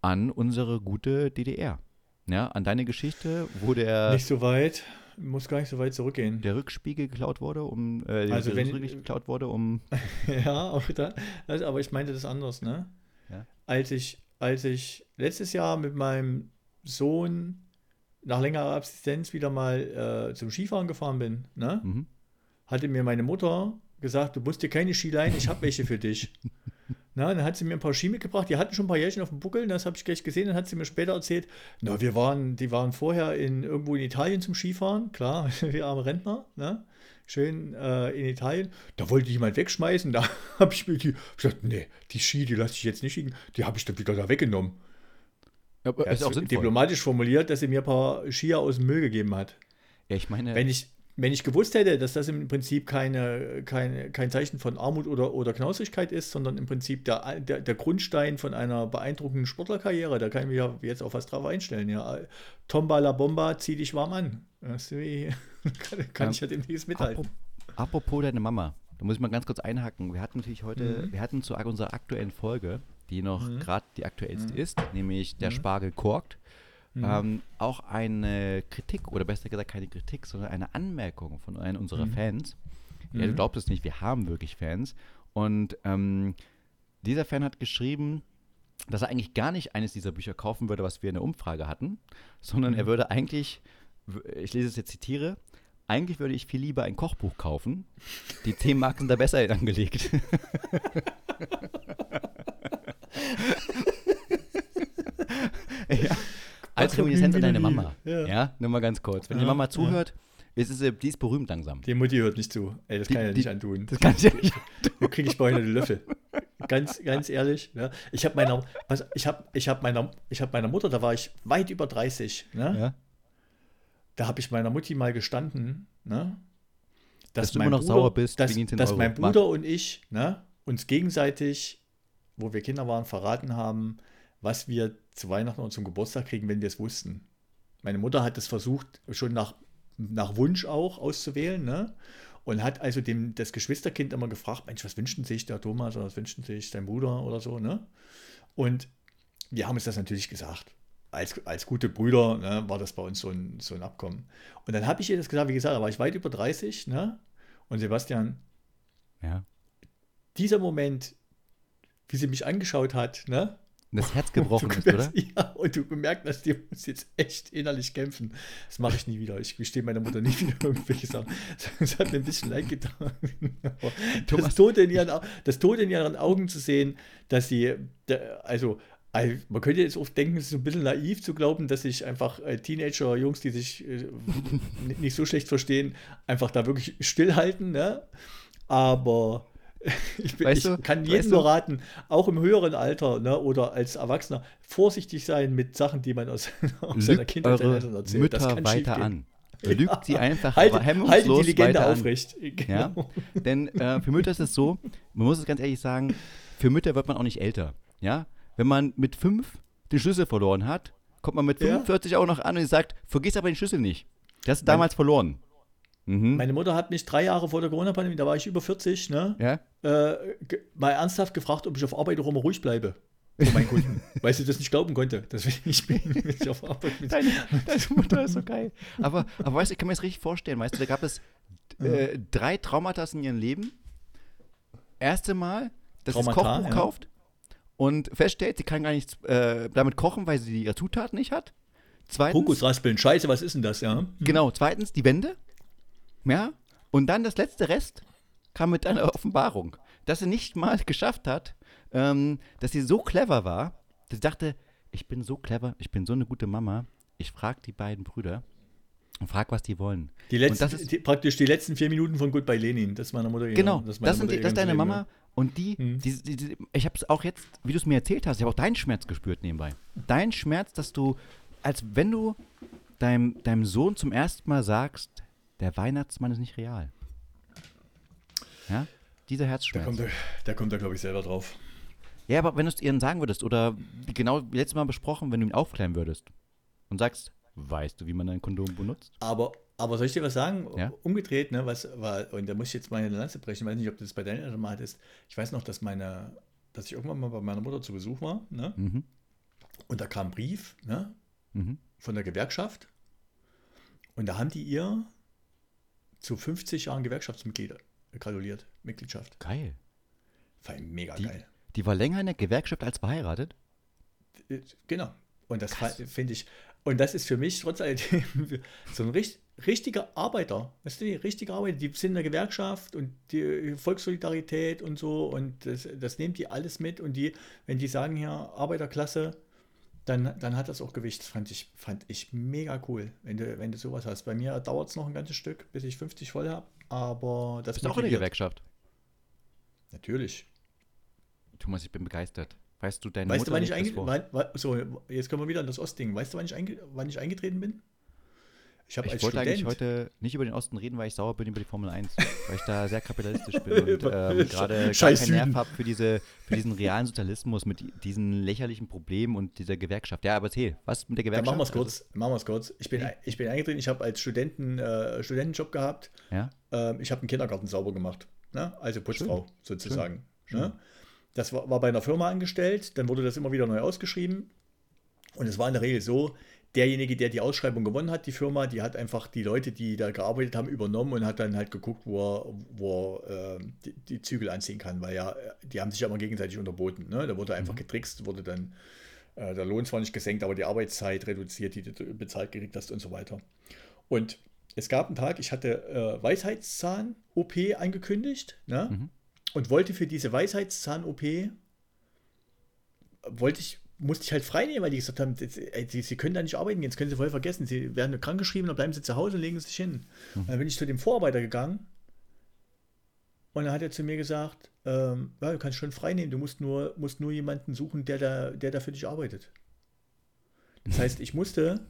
An unsere gute DDR. Ja, an deine Geschichte, wo der. Nicht so weit, muss gar nicht so weit zurückgehen. Der Rückspiegel geklaut wurde, um. Äh, also wenn, Rückspiegel geklaut wurde, um. ja, auch da, also, aber ich meinte das anders, ne? Ja. Als ich, als ich letztes Jahr mit meinem Sohn nach längerer Absistenz wieder mal äh, zum Skifahren gefahren bin, ne? Mhm. hatte mir meine Mutter gesagt, du musst dir keine Ski leihen, ich habe welche für dich. Na, dann hat sie mir ein paar Ski mitgebracht, die hatten schon ein paar Jährchen auf dem Buckel, das habe ich gleich gesehen, dann hat sie mir später erzählt, na, wir waren, die waren vorher in, irgendwo in Italien zum Skifahren, klar, wir arme Rentner, ne? schön äh, in Italien, da wollte jemand wegschmeißen, da habe ich mir die, gesagt, nee, die Ski, die lasse ich jetzt nicht liegen, die habe ich dann wieder da weggenommen. Ja, aber ist auch diplomatisch formuliert, dass sie mir ein paar Skier aus dem Müll gegeben hat. Ja, ich meine. Wenn ich, wenn ich gewusst hätte, dass das im Prinzip keine, keine, kein Zeichen von Armut oder, oder Knausigkeit ist, sondern im Prinzip der, der, der Grundstein von einer beeindruckenden Sportlerkarriere, da kann ich mich ja jetzt auf was drauf einstellen. Ja. Tomba la Bomba, zieh dich warm an. Das kann, kann ja, ich ja demnächst mithalten. Apropos deine Mama, da muss ich mal ganz kurz einhaken. Wir hatten natürlich heute, mhm. wir hatten zu unserer aktuellen Folge die noch mhm. gerade die aktuellste mhm. ist, nämlich der mhm. Spargel korkt. Mhm. Ähm, auch eine Kritik, oder besser gesagt keine Kritik, sondern eine Anmerkung von einem unserer mhm. Fans. Ja, du mhm. glaubst es nicht, wir haben wirklich Fans. Und ähm, dieser Fan hat geschrieben, dass er eigentlich gar nicht eines dieser Bücher kaufen würde, was wir in der Umfrage hatten, sondern er würde eigentlich, ich lese es jetzt zitiere, eigentlich würde ich viel lieber ein Kochbuch kaufen. Die Themenmarken sind da besser angelegt. ja. Als Reminiszenz an deine Mama. Ja. ja, nur mal ganz kurz. Wenn ja, die Mama zuhört, ja. ist es, die ist berühmt langsam. Die Mutti hört nicht zu. Ey, das die, kann ja nicht antun. Das kann ich ja nicht antun. Da kriege ich bei die Löffel. ganz, ganz ehrlich. Ne? Ich habe meiner, also ich habe, ich habe meiner, ich habe meiner Mutter, da war ich weit über 30. Ne? Ja. Da habe ich meiner Mutti mal gestanden, ne? dass, dass du immer noch Bruder, sauer bist, dass, dass mein Bruder und ich ne, uns gegenseitig, wo wir Kinder waren, verraten haben, was wir zu Weihnachten und zum Geburtstag kriegen, wenn wir es wussten. Meine Mutter hat es versucht, schon nach, nach Wunsch auch auszuwählen, ne? Und hat also dem, das Geschwisterkind immer gefragt, Mensch, was wünschen sich der Thomas oder was wünschen sich dein Bruder oder so, ne? Und wir haben uns das natürlich gesagt. Als, als gute Brüder ne, war das bei uns so ein, so ein Abkommen. Und dann habe ich ihr das gesagt, wie gesagt, da war ich weit über 30, ne? Und Sebastian, ja. dieser Moment, wie sie mich angeschaut hat, ne? Das Herz gebrochen ist, oder? Ja, und du bemerkt hast, die muss jetzt echt innerlich kämpfen. Das mache ich nie wieder. Ich gestehe meiner Mutter nicht wieder irgendwelche Sachen. Es hat mir ein bisschen leid getan. das, Tod in ihren, das Tod in ihren Augen zu sehen, dass sie, also, man könnte jetzt oft denken, es ist ein bisschen naiv zu glauben, dass sich einfach äh, Teenager-Jungs, die sich äh, nicht so schlecht verstehen, einfach da wirklich stillhalten. Ne? Aber ich, bin, ich kann jedem nur raten, auch im höheren Alter ne, oder als Erwachsener, vorsichtig sein mit Sachen, die man aus, aus seiner Kindheit eure erzählt. Mütter das kann weiter an. Lügt sie einfach halt, hemmungslos halt die Legende aufrecht. Genau. Ja? Denn äh, für Mütter ist es so, man muss es ganz ehrlich sagen, für Mütter wird man auch nicht älter. Ja? Wenn man mit fünf den Schlüssel verloren hat, kommt man mit 45 ja. auch noch an und sagt, vergiss aber den Schlüssel nicht. Das ist damals verloren. Mhm. Meine Mutter hat mich drei Jahre vor der Corona-Pandemie, da war ich über 40, ne, ja? äh, mal ernsthaft gefragt, ob ich auf Arbeit auch immer ruhig bleibe. Vor meinen Kunden. weil sie das nicht glauben konnte. Deswegen ich bin ich auf Arbeit mit. Deine, deine, Mutter ist so geil. Aber, aber weißt du, ich kann mir das richtig vorstellen. Weißt du, da gab es äh, drei Traumata in ihrem Leben. Erste Mal, dass sie das Kochbuch ja. kauft und feststellt, sie kann gar nicht äh, damit kochen, weil sie ihre Zutaten nicht hat. Zweitens, Fokusraspeln, scheiße, was ist denn das, ja? Genau, zweitens die Wände. Ja? Und dann das letzte Rest kam mit einer Offenbarung, dass sie nicht mal geschafft hat, ähm, dass sie so clever war, dass sie dachte, ich bin so clever, ich bin so eine gute Mama, ich frage die beiden Brüder und frage, was die wollen. Die letzten, das ist, die, praktisch die letzten vier Minuten von Goodbye Lenin, das ist meine Mutter. Genau, das, das, sind die, das ist deine Leben, Mama und die, hm. die ich habe es auch jetzt, wie du es mir erzählt hast, ich habe auch deinen Schmerz gespürt nebenbei. Dein Schmerz, dass du, als wenn du deinem, deinem Sohn zum ersten Mal sagst, der Weihnachtsmann ist nicht real. Ja? Dieser Herzschmerz. Da kommt, der, kommt da, glaube ich, selber drauf. Ja, aber wenn du es ihnen sagen würdest, oder genau wie letztes Mal besprochen, wenn du ihn aufklären würdest und sagst, weißt du, wie man ein Kondom benutzt? Aber, aber soll ich dir was sagen? Ja? Umgedreht, ne, was war, und da muss ich jetzt meine Lanze brechen, ich weiß nicht, ob du das bei deinen Eltern mal hattest. Ich weiß noch, dass meine, dass ich irgendwann mal bei meiner Mutter zu Besuch war, ne? Mhm. Und da kam ein Brief, ne? Mhm. Von der Gewerkschaft. Und da haben die ihr zu 50 Jahren Gewerkschaftsmitglied gratuliert, Mitgliedschaft. Geil. War mega die, geil. Die war länger in der Gewerkschaft als verheiratet? Äh, genau. Und das finde ich, und das ist für mich trotz alledem so ein richtig, richtiger Arbeiter. Weißt du, die richtige Arbeiter, die sind in der Gewerkschaft und die Volkssolidarität und so und das, das nehmen die alles mit und die, wenn die sagen hier Arbeiterklasse, dann, dann hat das auch Gewicht. Das fand ich, fand ich mega cool, wenn du, wenn du sowas hast. Bei mir dauert es noch ein ganzes Stück, bis ich 50 voll habe, aber das ist auch in der Gewerkschaft. Natürlich. Thomas, ich bin begeistert. Weißt du, deine weißt Mutter du, wann ich eingetreten So, jetzt kommen wir wieder an das Ostding. Weißt du, wann ich, wann ich eingetreten bin? Ich, ich wollte Student eigentlich heute nicht über den Osten reden, weil ich sauer bin über die Formel 1, weil ich da sehr kapitalistisch bin und ähm, gerade keinen Nerv habe für, diese, für diesen realen Sozialismus mit diesen lächerlichen Problemen und dieser Gewerkschaft. Ja, aber erzähl, was mit der Gewerkschaft? Dann machen wir es kurz. Machen wir es kurz. Ich bin, ich bin eingetreten, ich habe als Studenten, äh, Studentenjob gehabt. Ja? Ähm, ich habe einen Kindergarten sauber gemacht. Ne? Also Putzfrau Schön. sozusagen. Schön. Ne? Das war, war bei einer Firma angestellt, dann wurde das immer wieder neu ausgeschrieben. Und es war in der Regel so, derjenige, der die Ausschreibung gewonnen hat, die Firma, die hat einfach die Leute, die da gearbeitet haben, übernommen und hat dann halt geguckt, wo er, wo er äh, die, die, Zügel anziehen kann, weil ja, die haben sich ja immer gegenseitig unterboten. Ne? Da wurde einfach mhm. getrickst, wurde dann äh, der Lohn zwar nicht gesenkt, aber die Arbeitszeit reduziert, die du bezahlt gekriegt hast und so weiter. Und es gab einen Tag, ich hatte äh, Weisheitszahn-OP angekündigt ne? Mhm. und wollte für diese Weisheitszahn-OP wollte ich musste ich halt frei nehmen, weil die gesagt haben, sie, sie, können da nicht arbeiten, jetzt können sie voll vergessen. Sie werden krankgeschrieben, dann bleiben sie zu Hause und legen sich hin. Mhm. Und dann bin ich zu dem Vorarbeiter gegangen Und dann hat er zu mir gesagt, ähm, ja, du kannst schon frei nehmen, du musst nur, musst nur jemanden suchen, der da, der da für dich arbeitet. Das heißt, ich musste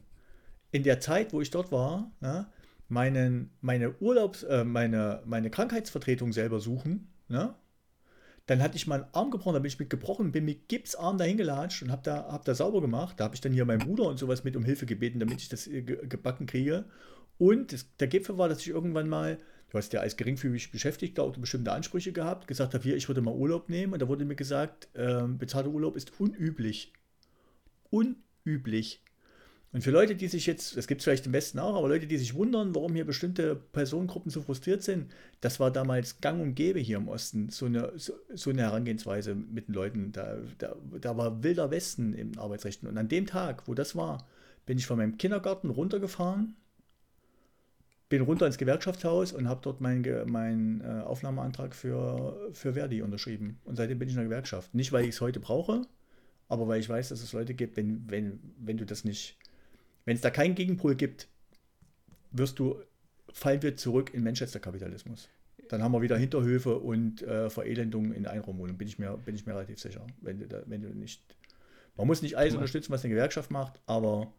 in der Zeit, wo ich dort war, na, meinen, meine Urlaubs-, äh, meine, meine Krankheitsvertretung selber suchen. Ne? Dann hatte ich meinen Arm gebrochen, da bin ich mit gebrochen, bin mit Gipsarm dahin gelatscht und habe da, hab da sauber gemacht. Da habe ich dann hier meinen Bruder und sowas mit um Hilfe gebeten, damit ich das äh, gebacken kriege. Und das, der Gipfel war, dass ich irgendwann mal, du hast ja als geringfügig Beschäftigter auch bestimmte Ansprüche gehabt, gesagt habe, hier, ich würde mal Urlaub nehmen. Und da wurde mir gesagt, äh, bezahlter Urlaub ist unüblich. Unüblich. Und für Leute, die sich jetzt, das gibt es vielleicht im Westen auch, aber Leute, die sich wundern, warum hier bestimmte Personengruppen so frustriert sind, das war damals gang und gäbe hier im Osten, so eine, so, so eine Herangehensweise mit den Leuten. Da, da, da war wilder Westen im Arbeitsrecht. Und an dem Tag, wo das war, bin ich von meinem Kindergarten runtergefahren, bin runter ins Gewerkschaftshaus und habe dort meinen mein, äh, Aufnahmeantrag für, für Verdi unterschrieben. Und seitdem bin ich in der Gewerkschaft. Nicht, weil ich es heute brauche, aber weil ich weiß, dass es Leute gibt, wenn, wenn, wenn du das nicht wenn es da keinen Gegenpol gibt, wirst du, fallen wir zurück in Manchester-Kapitalismus. Dann haben wir wieder Hinterhöfe und äh, Verelendungen in Einraumwohnungen, bin ich mir, bin ich mir relativ sicher. Wenn du, da, wenn du nicht. Man muss nicht alles Thomas. unterstützen, was eine Gewerkschaft macht, aber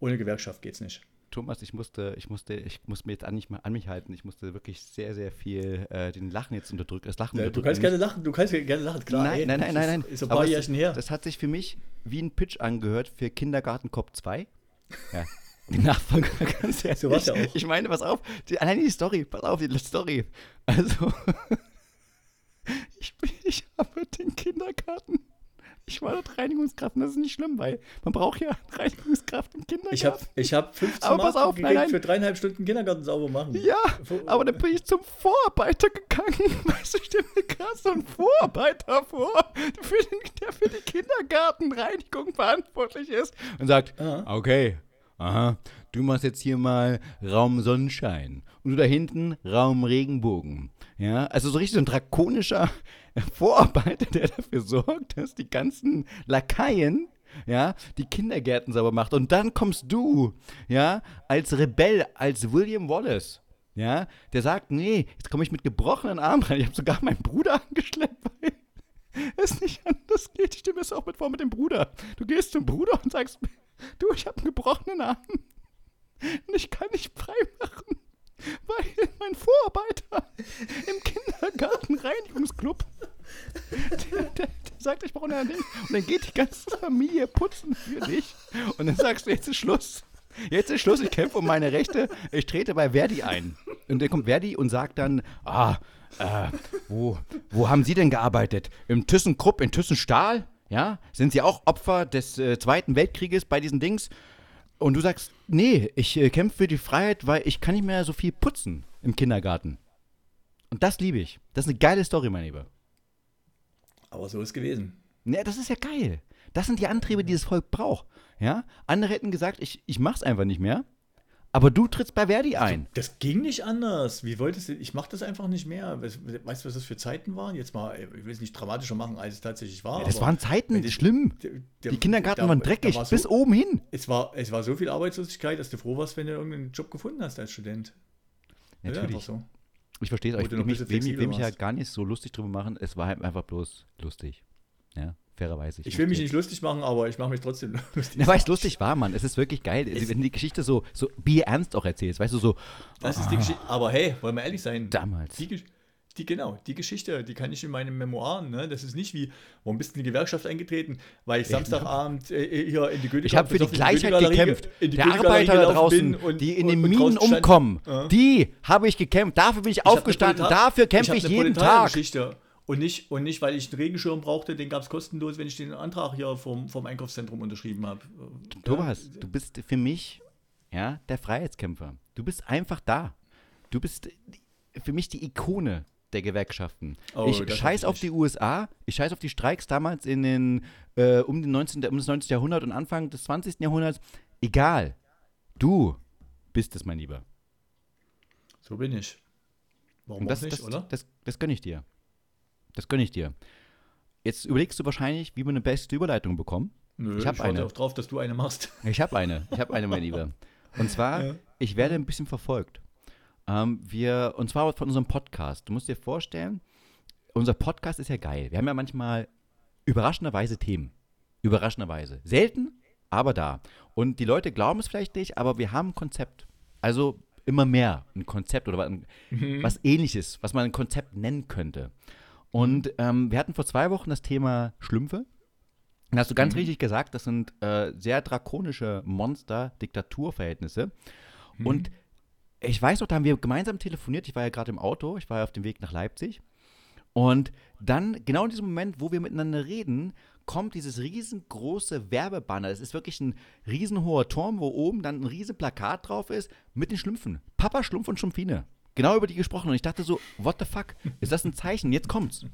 ohne Gewerkschaft geht es nicht. Thomas, ich musste, ich musste, ich muss mir jetzt an mich, an mich halten. Ich musste wirklich sehr, sehr viel äh, den Lachen jetzt unterdrücken. Das Lachen ja, Du kannst gerne lachen, du kannst gerne lachen, klar. Nein, ey, nein, nein, nein, nein. Ist, ist ein paar Jährchen her. Das hat sich für mich wie ein Pitch angehört für Kindergarten Cop 2. Ja. Die Nachfolger ganz ehrlich. So was ja auch. Ich meine, pass auf, die, allein die Story, pass auf, die Story. Also, ich, ich habe den Kindergarten. Ich war dort Reinigungskraft und das ist nicht schlimm, weil man braucht ja Reinigungskraft im Kindergarten. Ich habe ich hab 15 aber pass auf, nein, nein. für dreieinhalb Stunden Kindergarten sauber machen. Ja, aber dann bin ich zum Vorarbeiter gegangen. Weißt du, stell mir gerade so einen Vorarbeiter vor, für den, der für die Kindergartenreinigung verantwortlich ist und sagt, Aha. okay, aha, du machst jetzt hier mal Raum Sonnenschein und du da hinten Raum Regenbogen. Ja, also so richtig so ein drakonischer Vorarbeiter, der dafür sorgt, dass die ganzen Lakaien ja, die Kindergärten sauber macht. Und dann kommst du, ja, als Rebell, als William Wallace, ja, der sagt, nee, jetzt komme ich mit gebrochenen Armen rein. Ich habe sogar meinen Bruder angeschleppt, weil es nicht anders geht. Ich stimme es auch mit vor mit dem Bruder. Du gehst zum Bruder und sagst, du, ich habe einen gebrochenen Arm und ich kann nicht frei machen, weil mein Vorarbeiter im Kindergartenreinigungsclub, der, der, der sagt, ich brauche eine Ding. Und dann geht die ganze Familie putzen für dich. Und dann sagst du, jetzt ist Schluss. Jetzt ist Schluss, ich kämpfe um meine Rechte. Ich trete bei Verdi ein. Und dann kommt Verdi und sagt dann, ah, äh, wo, wo haben Sie denn gearbeitet? Im ThyssenKrupp, in ThyssenStahl? Ja? Sind Sie auch Opfer des äh, Zweiten Weltkrieges bei diesen Dings? Und du sagst, nee, ich äh, kämpfe für die Freiheit, weil ich kann nicht mehr so viel putzen im Kindergarten. Und das liebe ich. Das ist eine geile Story, mein Lieber. Aber so ist es gewesen. Ja, das ist ja geil. Das sind die Antriebe, die das Volk braucht. Ja? Andere hätten gesagt, ich, ich mach's einfach nicht mehr. Aber du trittst bei Verdi ein. Das ging nicht anders. Wie wolltest du, ich mach das einfach nicht mehr. Weißt du, was das für Zeiten waren? Jetzt mal, ich will es nicht dramatischer machen, als es tatsächlich war. Ja, das waren Zeiten, das, schlimm. Der, die Kindergärten da, waren dreckig, so, bis oben hin. Es war, es war so viel Arbeitslosigkeit, dass du froh warst, wenn du irgendeinen Job gefunden hast als Student. Natürlich. Ja, so. Ich verstehe es euch. Ich will mich, will mich ja gar nicht so lustig drüber machen. Es war halt einfach bloß lustig. Ja fairerweise. Ich, ich will mich nicht lustig machen, aber ich mache mich trotzdem lustig. Ja, weil es lustig war, Mann. Es ist wirklich geil, es wenn du die Geschichte so, so ernst auch erzählst. Weißt du, so. Das oh, ist die Geschichte. Aber hey, wollen wir ehrlich sein. Damals. Die, die, genau, die Geschichte, die kann ich in meinen Memoiren. Ne? Das ist nicht wie, warum bist du in die Gewerkschaft eingetreten? Weil ich Samstagabend äh, hier in die Goethe Ich habe für die Gleichheit gekämpft. Der Arbeiter da draußen, und, die in den Minen umkommen, stand, die habe ich gekämpft. Dafür bin ich, ich aufgestanden. Dafür kämpfe ich, ich jeden Tag. Geschichte. Und nicht, und nicht, weil ich einen Regenschirm brauchte, den gab es kostenlos, wenn ich den Antrag hier vom, vom Einkaufszentrum unterschrieben habe. Thomas, ja. du bist für mich ja, der Freiheitskämpfer. Du bist einfach da. Du bist für mich die Ikone der Gewerkschaften. Oh, ich scheiß auf die USA, ich scheiß auf die Streiks damals in den, äh, um, den 19, um das 19. Jahrhundert und Anfang des 20. Jahrhunderts. Egal. Du bist es, mein Lieber. So bin ich. Warum das, nicht, das, oder? Das, das gönne ich dir. Das gönne ich dir. Jetzt überlegst du wahrscheinlich, wie wir eine beste Überleitung bekommen. Nö, ich habe eine. auch drauf, dass du eine machst. Ich habe eine. Ich habe eine, mein Lieber. Und zwar, ja. ich werde ein bisschen verfolgt. Ähm, wir, und zwar von unserem Podcast. Du musst dir vorstellen, unser Podcast ist ja geil. Wir haben ja manchmal überraschenderweise Themen. Überraschenderweise. Selten, aber da. Und die Leute glauben es vielleicht nicht, aber wir haben ein Konzept. Also immer mehr ein Konzept oder was, mhm. was ähnliches, was man ein Konzept nennen könnte. Und ähm, wir hatten vor zwei Wochen das Thema Schlümpfe. Und hast du ganz mhm. richtig gesagt, das sind äh, sehr drakonische Monster, Diktaturverhältnisse. Mhm. Und ich weiß noch, da haben wir gemeinsam telefoniert. Ich war ja gerade im Auto, ich war ja auf dem Weg nach Leipzig. Und dann, genau in diesem Moment, wo wir miteinander reden, kommt dieses riesengroße Werbebanner. Es ist wirklich ein riesenhoher Turm, wo oben dann ein riesen Plakat drauf ist mit den Schlümpfen. Papa Schlumpf und Schlumpfine. Genau über die gesprochen. Und ich dachte so, what the fuck? Ist das ein Zeichen? Jetzt kommt's.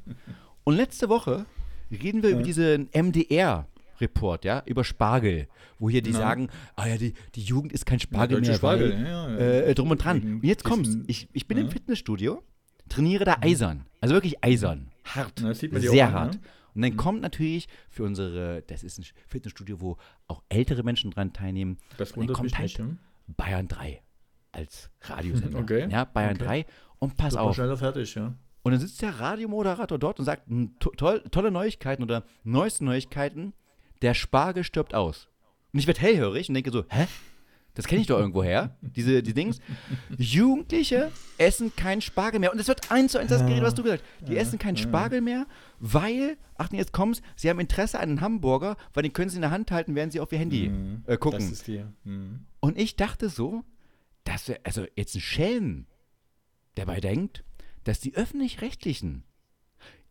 Und letzte Woche reden wir ja. über diesen MDR. Report, ja, über Spargel, wo hier die ja. sagen, ah ja, die, die Jugend ist kein Spargel mehr. Spargel, weil, ja, äh, drum und dran. Und jetzt kommt's. Ich, ich bin im Fitnessstudio, trainiere da eisern. Also wirklich eisern. Hart. sehr an, hart. Ne? Und dann mhm. kommt natürlich für unsere, das ist ein Fitnessstudio, wo auch ältere Menschen dran teilnehmen. Das und dann kommt halt nicht, Bayern 3 als Radiosender. Okay. Ja, Bayern okay. 3. Und pass auf. schneller fertig, ja. Und dann sitzt der Radiomoderator dort und sagt to toll, tolle Neuigkeiten oder neueste Neuigkeiten. Der Spargel stirbt aus. Und ich werde hellhörig und denke so, hä? Das kenne ich doch irgendwo her. Diese die Dings. Jugendliche essen keinen Spargel mehr. Und es wird eins zu eins das Gerät, was du gesagt hast. Die essen keinen Spargel mehr, weil, Achtung, jetzt kommst, sie haben Interesse an einem Hamburger, weil den können sie in der Hand halten, während sie auf ihr Handy mhm. äh, gucken. Das ist die. Mhm. Und ich dachte so, dass wir, also jetzt ein Schelm, der dabei denkt, dass die Öffentlich-Rechtlichen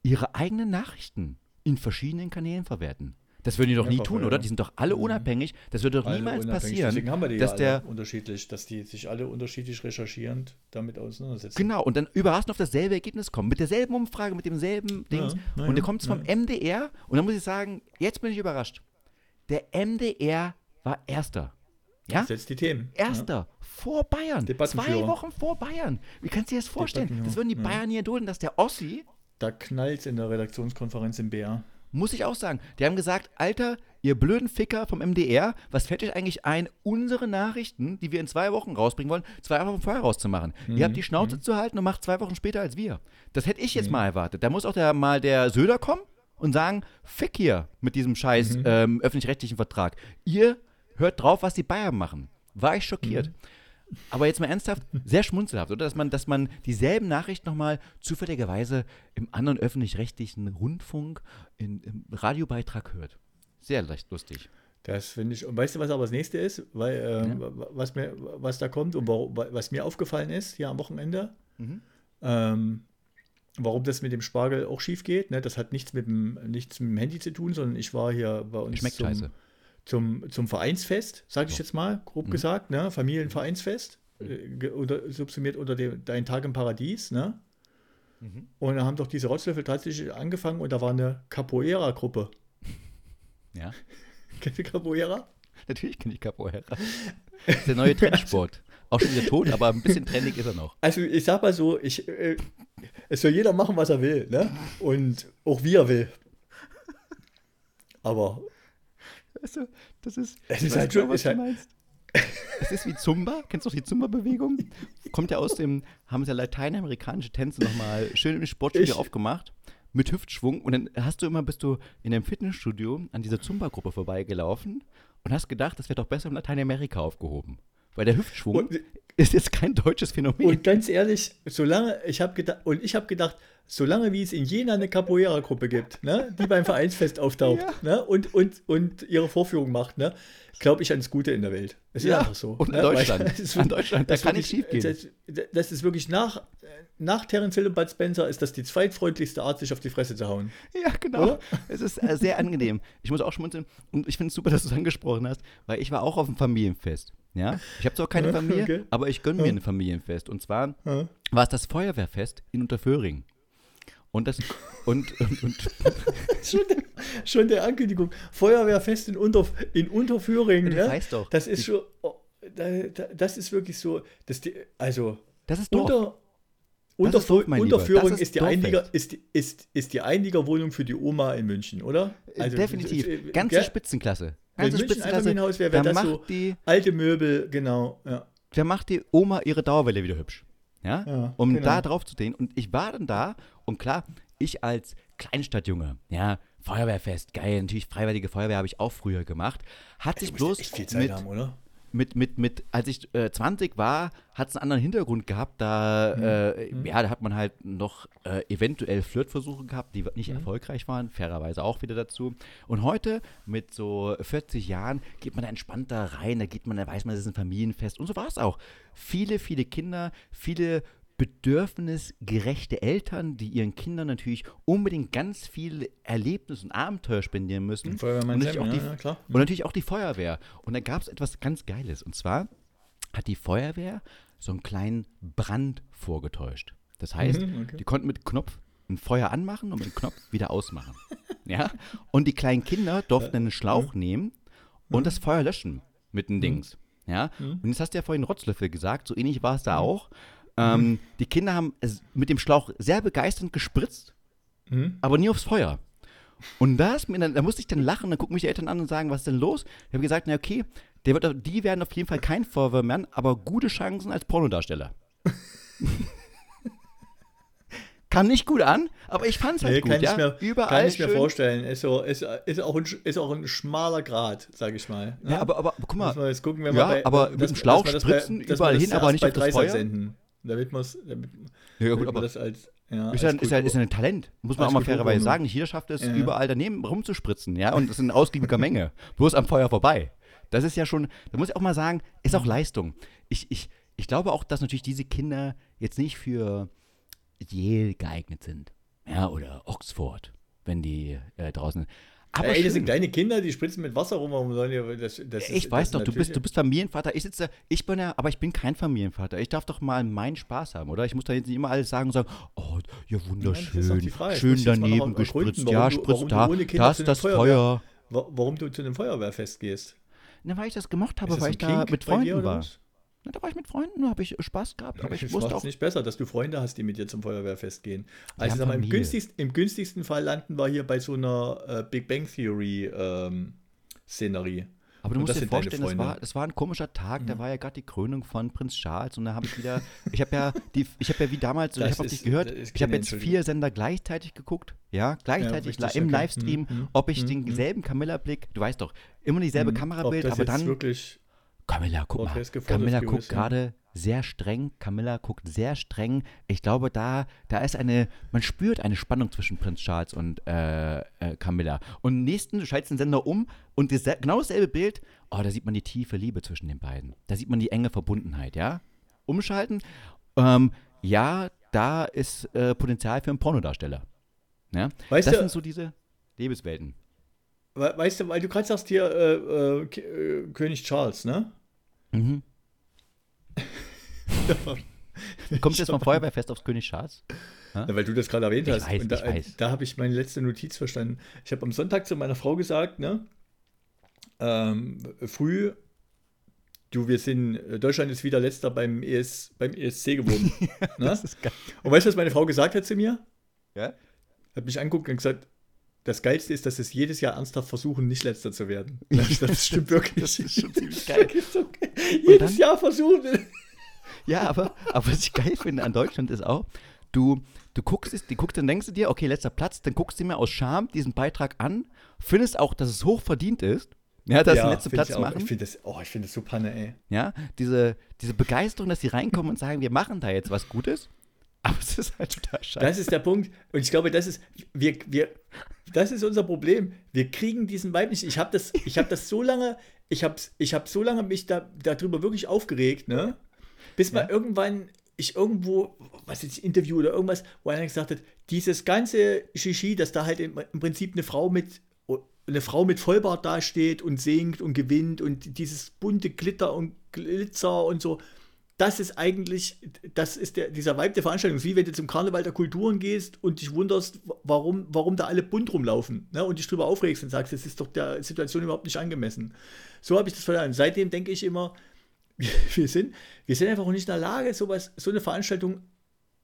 ihre eigenen Nachrichten in verschiedenen Kanälen verwerten. Das würden die doch nie tun, oder? Die sind doch alle mhm. unabhängig. Das würde doch alle niemals passieren. Deswegen haben wir die dass ja der, unterschiedlich, dass die sich alle unterschiedlich recherchierend damit auseinandersetzen. Genau, und dann überraschend auf dasselbe Ergebnis kommen. Mit derselben Umfrage, mit demselben Ding. Ja, und der kommt vom ja. MDR. Und dann muss ich sagen, jetzt bin ich überrascht. Der MDR war Erster. Ja? Setzt die Themen. Erster. Ja. Vor Bayern. Zwei Wochen vor Bayern. Wie kannst du dir das vorstellen? Das würden die Bayern hier dulden, dass der Ossi. Da knallt in der Redaktionskonferenz im BR. Muss ich auch sagen. Die haben gesagt, Alter, ihr blöden Ficker vom MDR, was fällt euch eigentlich ein, unsere Nachrichten, die wir in zwei Wochen rausbringen wollen, zwei Wochen vorher rauszumachen? Mhm. Ihr habt die Schnauze mhm. zu halten und macht zwei Wochen später als wir. Das hätte ich jetzt mhm. mal erwartet. Da muss auch der, mal der Söder kommen und sagen, fick hier mit diesem scheiß mhm. ähm, öffentlich-rechtlichen Vertrag. Ihr hört drauf, was die Bayern machen. War ich schockiert. Mhm. Aber jetzt mal ernsthaft, sehr schmunzelhaft, oder? Dass man, dass man dieselben Nachrichten nochmal zufälligerweise im anderen öffentlich-rechtlichen Rundfunk, in, im Radiobeitrag hört. Sehr leicht lustig. Das finde ich. Und weißt du, was aber das nächste ist? Weil, äh, ja. was, mir, was da kommt und warum, was mir aufgefallen ist hier am Wochenende, mhm. ähm, warum das mit dem Spargel auch schief geht. Ne? Das hat nichts mit, dem, nichts mit dem Handy zu tun, sondern ich war hier bei uns. Schmeckt zum, scheiße zum, zum Vereinsfest, sage ich jetzt mal, grob mhm. gesagt, ne? Familienvereinsfest, mhm. äh, unter, subsumiert unter dem Dein Tag im Paradies, ne? Mhm. Und da haben doch diese Rotzlöffel tatsächlich angefangen und da war eine Capoeira-Gruppe. Ja. Kennst du Capoeira? Natürlich kenne ich Capoeira. Das ist der neue Trendsport. Auch schon wieder tot, aber ein bisschen trendig ist er noch. Also ich sag mal so, ich, äh, es soll jeder machen, was er will, ne? Und auch wie er will. Aber Weißt du, das ist. Es ist halt schon, was du meinst. Es ist wie Zumba. Kennst du die Zumba-Bewegung? Kommt ja aus dem, haben sie ja lateinamerikanische Tänze nochmal schön im Sportstudio ich, aufgemacht. Mit Hüftschwung. Und dann hast du immer, bist du in dem Fitnessstudio an dieser Zumba-Gruppe vorbeigelaufen und hast gedacht, das wäre doch besser in Lateinamerika aufgehoben. Weil der Hüftschwung und, ist jetzt kein deutsches Phänomen. Und ganz ehrlich, solange, ich habe gedacht, und ich habe gedacht, solange wie es in Jena eine Capoeira-Gruppe gibt, ne, die beim Vereinsfest auftaucht ja. ne, und, und, und ihre Vorführung macht, ne, glaube ich ans Gute in der Welt. Es ist ja, einfach so. Und in ne? Deutschland. Das ist, in Deutschland, da kann nicht schief gehen. Das, das, ist wirklich nach, nach Terence Hill und Bud Spencer ist das die zweitfreundlichste Art, sich auf die Fresse zu hauen. Ja, genau. Oder? Es ist äh, sehr angenehm. Ich muss auch schmunzeln und ich finde es super, dass du es angesprochen hast, weil ich war auch auf einem Familienfest. Ja, ich habe zwar keine Familie, okay. aber ich gönne mir ein Familienfest. Und zwar war es das Feuerwehrfest in Unterföhring. Und das und, und, und schon, der, schon, der, Ankündigung. Feuerwehrfest in, Unterf in Unterföhring. Du ne? weißt doch. Das ist schon. Oh, das ist wirklich so. Das die, also. Das ist Dorf. Unter, Dorf, Unterführung ist, ist, die Einiger, ist, ist, ist die Einigerwohnung für die Oma in München, oder? Äh, also, Definitiv. Äh, Ganze ja, Spitzenklasse. Ganze Spitzenklasse. Wäre, wär das so die, alte Möbel, genau. Ja. Da macht die Oma ihre Dauerwelle wieder hübsch. ja, ja um genau. da drauf zu stehen. Und ich war dann da und klar, ich als Kleinstadtjunge, ja, Feuerwehrfest, geil, natürlich freiwillige Feuerwehr habe ich auch früher gemacht. Hat sich bloß echt viel Zeit mit, haben, oder? Mit, mit, mit, als ich äh, 20 war, hat es einen anderen Hintergrund gehabt. Da, mhm. Äh, mhm. ja, da hat man halt noch äh, eventuell Flirtversuche gehabt, die nicht mhm. erfolgreich waren, fairerweise auch wieder dazu. Und heute, mit so 40 Jahren, geht man da entspannter rein, da geht man, da weiß man, es ist ein Familienfest. Und so war es auch. Viele, viele Kinder, viele bedürfnisgerechte Eltern, die ihren Kindern natürlich unbedingt ganz viel Erlebnis und Abenteuer spendieren müssen. Und, natürlich auch die, ja, ja, und natürlich auch die Feuerwehr. Und da gab es etwas ganz Geiles. Und zwar hat die Feuerwehr so einen kleinen Brand vorgetäuscht. Das heißt, mhm, okay. die konnten mit Knopf ein Feuer anmachen und mit dem Knopf wieder ausmachen. ja? Und die kleinen Kinder durften einen Schlauch nehmen und das Feuer löschen mit den Dings. Ja? Und jetzt hast du ja vorhin Rotzlöffel gesagt, so ähnlich war es da auch. Ähm, die Kinder haben mit dem Schlauch sehr begeisternd gespritzt, mhm. aber nie aufs Feuer. Und das, da musste ich dann lachen, dann gucken mich die Eltern an und sagen, was ist denn los? Ich habe gesagt, na okay, der wird, die werden auf jeden Fall kein Feuerwehrmann, aber gute Chancen als Pornodarsteller. Kam nicht gut an, aber ich fand es halt nee, gut. Kann ja? ich mir, Überall kann ich mir vorstellen. Ist, so, ist, ist, auch ein, ist auch ein schmaler Grad, sag ich mal. Ne? Ja, aber, aber guck mal. wir jetzt gucken, wenn ja, wir bei, aber mit dem Schlauch spritzen bei, überall hin, aber nicht auf das Feuer. Senden. Damit muss ja, gut, aber das als ja, ist, ja, ist, ja, ist ja ein Talent, muss man auch mal fairerweise sagen. Jeder schafft es, ja. überall daneben rumzuspritzen, ja, und das ist eine ausgiebige Menge. Bloß am Feuer vorbei. Das ist ja schon, da muss ich auch mal sagen, ist auch Leistung. Ich, ich, ich glaube auch, dass natürlich diese Kinder jetzt nicht für Yale geeignet sind. Ja, oder Oxford, wenn die äh, draußen sind. Aber Ey, das sind kleine Kinder, die spritzen mit Wasser rum. Warum sollen die, das, das ich ist, weiß doch, du bist, du bist Familienvater. Ich sitze, ich bin ja, aber ich bin kein Familienvater. Ich darf doch mal meinen Spaß haben, oder? Ich muss da jetzt nicht immer alles sagen und sagen, oh, ja, wunderschön, ja, schön daneben gespritzt, ja, spritzt da, da ist das Feuer. Warum du zu einem Feuerwehrfest gehst? Na, weil ich das gemacht habe, weil ich da mit Freunden war. Na, da war ich mit Freunden, habe ich Spaß gehabt. Aber ich wusste auch. nicht besser, dass du Freunde hast, die mit dir zum Feuerwehrfest gehen. Also sag mal, im, günstigsten, im günstigsten Fall landen wir hier bei so einer äh, Big Bang Theory ähm. Aber du und musst dir vorstellen, das war, das war ein komischer Tag, mhm. da war ja gerade die Krönung von Prinz Charles und da habe ich wieder, ich habe ja die, ich habe ja wie damals, ich habe dich gehört, ich habe jetzt vier Sender gleichzeitig geguckt, ja, gleichzeitig ja, im okay. Livestream, mhm. ob ich mhm. denselben mhm. Camilla-Blick, du weißt doch, immer dieselbe mhm. Kamerabild, aber dann wirklich Camilla, guck mal. Camilla guckt gerade sehr streng. Camilla guckt sehr streng. Ich glaube, da, da ist eine, man spürt eine Spannung zwischen Prinz Charles und äh, äh, Camilla. Und nächsten, du schaltest den Sender um und das, genau dasselbe Bild, oh, da sieht man die tiefe Liebe zwischen den beiden. Da sieht man die enge Verbundenheit, ja? Umschalten. Ähm, ja, da ist äh, Potenzial für einen Pornodarsteller. Ja? Weißt das du, sind so diese Lebenswelten. Weißt du, weil du gerade sagst hier äh, äh, äh, König Charles, ne? Mhm. Kommst du jetzt vom Feuerwehrfest aufs König Charles? Ja? weil du das gerade erwähnt ich hast. Weiß, da, da habe ich meine letzte Notiz verstanden. Ich habe am Sonntag zu meiner Frau gesagt, ne? Ähm, früh, du, wir sind, Deutschland ist wieder letzter beim, ES, beim ESC geworden. ne? Und weißt du, was meine Frau gesagt hat zu mir? Ja? Hat mich angeguckt und gesagt, das Geilste ist, dass es jedes Jahr ernsthaft versuchen, nicht letzter zu werden. Das, das stimmt wirklich. das ist schon ziemlich geil. jedes dann, Jahr versuchen. Ja, aber, aber was ich geil finde an Deutschland ist auch, du, du guckst es, du guckst, dann denkst du dir, okay, letzter Platz, dann guckst du mir aus Scham diesen Beitrag an, findest auch, dass es hoch verdient ist. Ja, dass ja, den letzten Platz ich machen. Ich finde das, oh, ich finde das so panne, ey. Ja, diese, diese Begeisterung, dass sie reinkommen und sagen, wir machen da jetzt was Gutes. Aber es ist halt total scheiße. Das ist der Punkt. Und ich glaube, das ist, wir, wir, das ist unser Problem. Wir kriegen diesen Vibe nicht. Ich habe das, hab das so lange, ich habe ich hab so lange mich da, darüber wirklich aufgeregt, ne? Bis mal irgendwann ich irgendwo, was jetzt Interview oder irgendwas, wo einer gesagt hat, dieses ganze Shishi, dass da halt im, im Prinzip eine Frau mit eine Frau mit Vollbart dasteht und singt und gewinnt und dieses bunte Glitter und Glitzer und so das ist eigentlich, das ist der, dieser Vibe der Veranstaltung. Es ist wie wenn du zum Karneval der Kulturen gehst und dich wunderst, warum, warum da alle bunt rumlaufen ne? und dich drüber aufregst und sagst, das ist doch der Situation überhaupt nicht angemessen. So habe ich das verstanden. Seitdem denke ich immer, wir sind, wir sind einfach nicht in der Lage, sowas, so eine Veranstaltung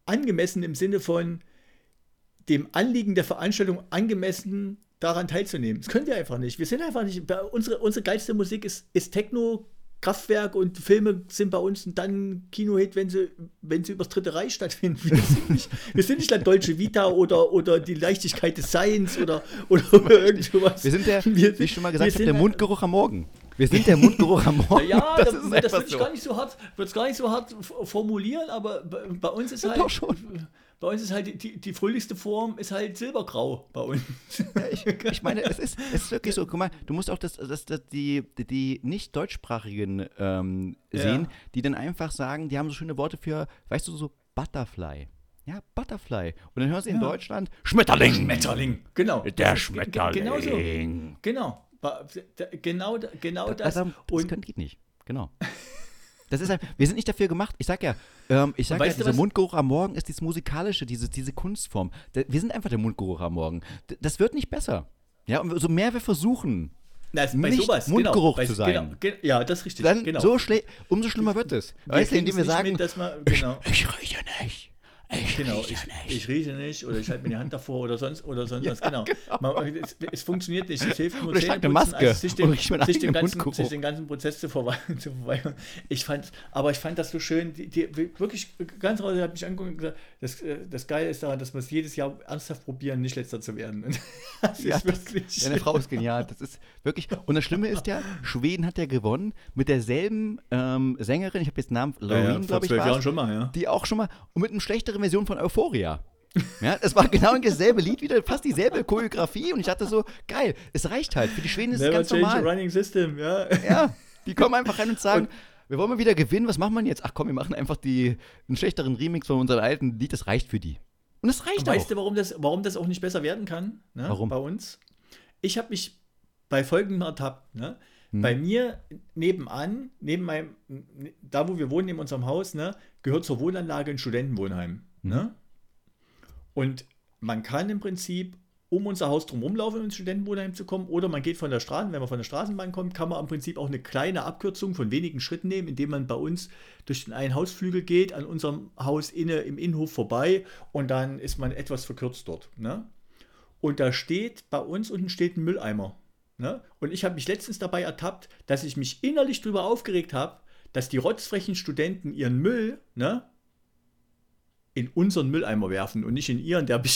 angemessen im Sinne von dem Anliegen der Veranstaltung angemessen daran teilzunehmen. Das können wir einfach nicht. Wir sind einfach nicht. Unsere, unsere geilste Musik ist, ist Techno, Kraftwerk und Filme sind bei uns und dann Kinohit, wenn sie, wenn sie übers Dritte Reich stattfinden. Wir sind nicht, wir sind nicht der Deutsche Vita oder, oder die Leichtigkeit des Seins oder, oder irgend sowas. Wir sind der, wir, wie ich schon mal gesagt habe, der Mundgeruch am Morgen. Wir sind der Mundgeruch am Morgen. Ja, das, das, das würde ich gar nicht so hart, gar nicht so hart formulieren, aber bei uns ist halt. Doch schon bei uns ist halt die, die fröhlichste Form ist halt silbergrau bei uns. Ja, ich, ich, meine, es ist, es ist wirklich so, guck mal, du musst auch das, das, das die, die nicht deutschsprachigen ähm, sehen, ja. die dann einfach sagen, die haben so schöne Worte für, weißt du, so Butterfly. Ja, Butterfly. Und dann hören sie ja. in Deutschland Schmetterling. Schmetterling, genau. Der Schmetterling. Genau so. Genau. Genau, genau das. das. Und das geht nicht. Genau. Das ist ein, wir sind nicht dafür gemacht. Ich sag ja, ähm, ich sag ja, dieser Mundgeruch am Morgen ist dieses musikalische, diese, diese Kunstform. wir sind einfach der Mundgeruch am Morgen. das wird nicht besser. Ja, und so mehr wir versuchen, Na, bei nicht sowas, genau. Mundgeruch genau, zu sein. Genau, ja, das ist richtig. Dann genau. so umso schlimmer wird es. Weißt du, indem wir sagen, mit, man, genau. ich, ich rieche nicht. Ich genau, rieche ich, nicht. ich rieche nicht oder ich halte mir die Hand davor oder sonst oder sonst ja, was. Genau. genau. Man, es, es, funktioniert nicht. Es hilft nur oder ich eine Maske also sich, den, sich, den ganzen, sich den ganzen Prozess zu, verweigern. Ich fand, aber ich fand das so schön. Die, die wirklich ganz raus hat mich angeguckt und gesagt, das, äh, das Geile ist daran, dass wir es jedes Jahr ernsthaft probieren, nicht letzter zu werden. das ja, ist wirklich. Deine Frau ist genial. Das ist wirklich. Und das Schlimme ist ja, Schweden hat ja gewonnen mit derselben ähm, Sängerin. Ich habe jetzt den Namen Loreen, ja, ja, glaube ich, Jahren schon mal, ja. die auch schon mal und mit einem schlechteren Version von Euphoria. Ja, es war genau dasselbe Lied wieder, fast dieselbe Choreografie und ich dachte so, geil, es reicht halt. Für die Schweden ist es ganz normal. running system, ja. Ja, die kommen einfach rein und sagen, und, wir wollen mal wieder gewinnen, was machen wir jetzt? Ach komm, wir machen einfach die, einen schlechteren Remix von unserem alten Lied, das reicht für die. Und es reicht und auch. Weißt du, warum das, warum das auch nicht besser werden kann? Ne, warum? Bei uns. Ich habe mich bei folgendem ertappt. Ne? Hm. Bei mir nebenan, neben meinem, da wo wir wohnen, in unserem Haus, ne, gehört zur Wohnanlage ein Studentenwohnheim. Ne? Und man kann im Prinzip um unser Haus drum rumlaufen, um ins Studentenwohnheim zu kommen. Oder man geht von der Straße, wenn man von der Straßenbahn kommt, kann man im Prinzip auch eine kleine Abkürzung von wenigen Schritten nehmen, indem man bei uns durch den einen Hausflügel geht, an unserem Haus inne im Innenhof vorbei und dann ist man etwas verkürzt dort. Ne? Und da steht, bei uns unten steht ein Mülleimer. Ne? Und ich habe mich letztens dabei ertappt, dass ich mich innerlich darüber aufgeregt habe, dass die rotzfrechen Studenten ihren Müll, ne, in unseren Mülleimer werfen und nicht in ihren, der oh.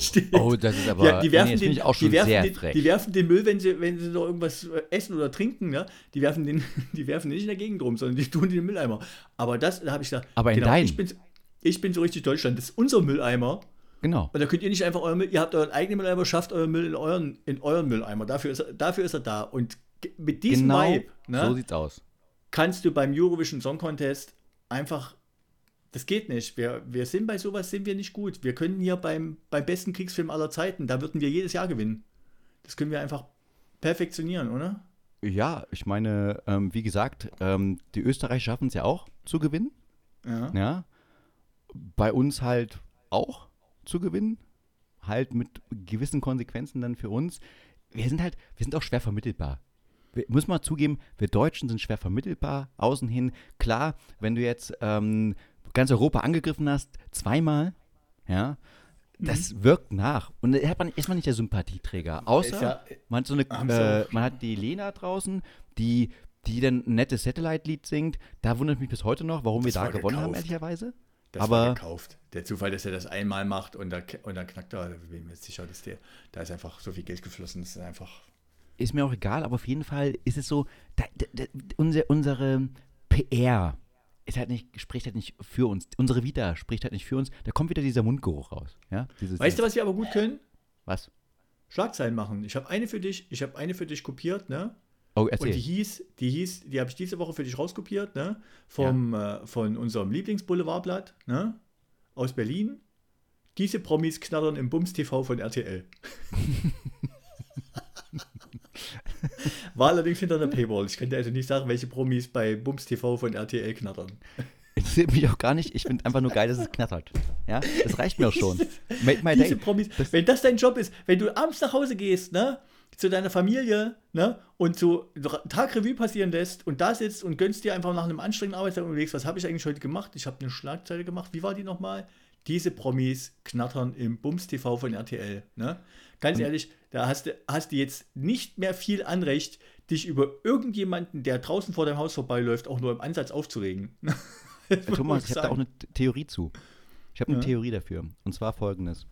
steht. Oh, das ist aber ja, die werfen nee, den, auch schon die werfen sehr den, frech. Die werfen den Müll, wenn sie, wenn sie noch irgendwas essen oder trinken, ne? die, werfen den, die werfen den nicht in der Gegend rum, sondern die tun den Mülleimer. Aber das, da habe ich gesagt, aber in genau, ich, bin, ich bin so richtig Deutschland, das ist unser Mülleimer. Genau. Und da könnt ihr nicht einfach euren Müll, ihr habt euren eigenen Mülleimer, schafft euren Müll in euren, in euren Mülleimer. Dafür ist, er, dafür ist er da. Und mit diesem genau Vibe, ne, so sieht's aus. kannst du beim Eurovision Song Contest einfach das geht nicht. Wir, wir sind bei sowas sind wir nicht gut. Wir können hier beim, beim besten Kriegsfilm aller Zeiten, da würden wir jedes Jahr gewinnen. Das können wir einfach perfektionieren, oder? Ja, ich meine, ähm, wie gesagt, ähm, die Österreicher schaffen es ja auch zu gewinnen. Ja. ja. Bei uns halt auch zu gewinnen. Halt mit gewissen Konsequenzen dann für uns. Wir sind halt, wir sind auch schwer vermittelbar. Wir, muss man zugeben, wir Deutschen sind schwer vermittelbar, außen hin. Klar, wenn du jetzt ähm, ganz Europa angegriffen hast, zweimal, ja, das mhm. wirkt nach. Und da hat man, ist man nicht der Sympathieträger. Außer ja, man, hat so eine, äh, man hat die Lena draußen, die, die dann ein nettes Satellite-Lied singt. Da wundert mich bis heute noch, warum das wir da gewonnen gekauft. haben, ehrlicherweise. Das Aber war gekauft. Der Zufall, dass er das einmal macht und, da, und dann knackt er, bin mir sicher, dass der, da ist einfach so viel Geld geflossen, das ist einfach. Ist mir auch egal, aber auf jeden Fall ist es so, da, da, da, unsere, unsere PR, ist halt nicht, spricht halt nicht für uns. Unsere Vita spricht halt nicht für uns. Da kommt wieder dieser Mundgeruch raus. Ja? Dieses, weißt du, was wir aber gut können? Was? Schlagzeilen machen. Ich habe eine für dich, ich habe eine für dich kopiert, ne? Oh, erzähl. Und die hieß, die hieß, die habe ich diese Woche für dich rauskopiert, ne? Vom, ja. äh, von unserem Lieblingsboulevardblatt, ne? Aus Berlin. Diese Promis knattern im Bums TV von RTL. War allerdings hinter einer Paywall. Ich könnte also nicht sagen, welche Promis bei Bums TV von RTL knattern. Interessiert mich auch gar nicht. Ich finde einfach nur geil, dass es knattert. Ja, das reicht mir auch schon. Make my Diese day. Promis, das wenn das dein Job ist, wenn du abends nach Hause gehst, ne, zu deiner Familie, ne, und so Tagrevue passieren lässt und da sitzt und gönnst dir einfach nach einem anstrengenden Arbeitstag und überlegst, was habe ich eigentlich heute gemacht? Ich habe eine Schlagzeile gemacht. Wie war die nochmal? Diese Promis knattern im Bums TV von RTL, ne? Ganz ehrlich, da hast du, hast du jetzt nicht mehr viel Anrecht, dich über irgendjemanden, der draußen vor deinem Haus vorbeiläuft, auch nur im Ansatz aufzuregen. Ja, Thomas, ich habe da auch eine Theorie zu. Ich habe eine ja. Theorie dafür. Und zwar folgendes.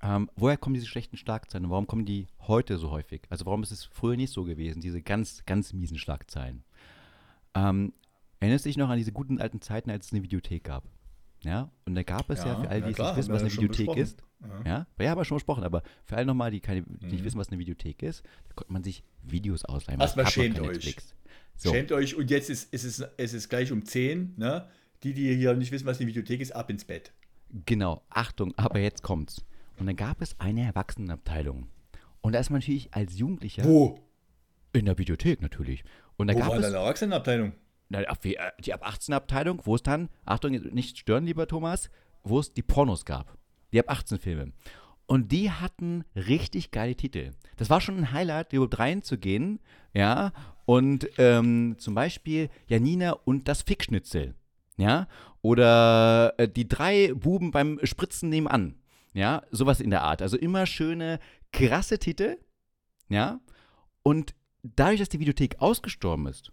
Ähm, woher kommen diese schlechten Schlagzeilen? Warum kommen die heute so häufig? Also warum ist es früher nicht so gewesen, diese ganz, ganz miesen Schlagzeilen? Ähm, erinnerst du dich noch an diese guten alten Zeiten, als es eine Videothek gab? Ja, und da gab es ja, ja für alle, die ja, nicht wissen, was eine Videothek ist. Ja. ja, ja, aber schon besprochen, aber für alle nochmal, die, keine, die mhm. nicht wissen, was eine Videothek ist, da konnte man sich Videos ausleihen. Erstmal schämt euch. So. Schämt euch und jetzt ist, ist, es, ist es gleich um 10, ne? Die, die hier nicht wissen, was eine Videothek ist, ab ins Bett. Genau, Achtung, aber jetzt kommt's. Und dann gab es eine Erwachsenenabteilung. Und da ist man natürlich als Jugendlicher. Wo? In der Bibliothek natürlich. Und da Wo gab war es, eine Erwachsenenabteilung? Äh, die ab 18 Abteilung, wo es dann, Achtung, nicht stören, lieber Thomas, wo es die Pornos gab. Die ab 18 Filme. Und die hatten richtig geile Titel. Das war schon ein Highlight, überhaupt reinzugehen. Ja. Und ähm, zum Beispiel Janina und das Fickschnitzel. Ja. Oder äh, die drei Buben beim Spritzen nebenan. Ja. Sowas in der Art. Also immer schöne, krasse Titel. Ja. Und dadurch, dass die Videothek ausgestorben ist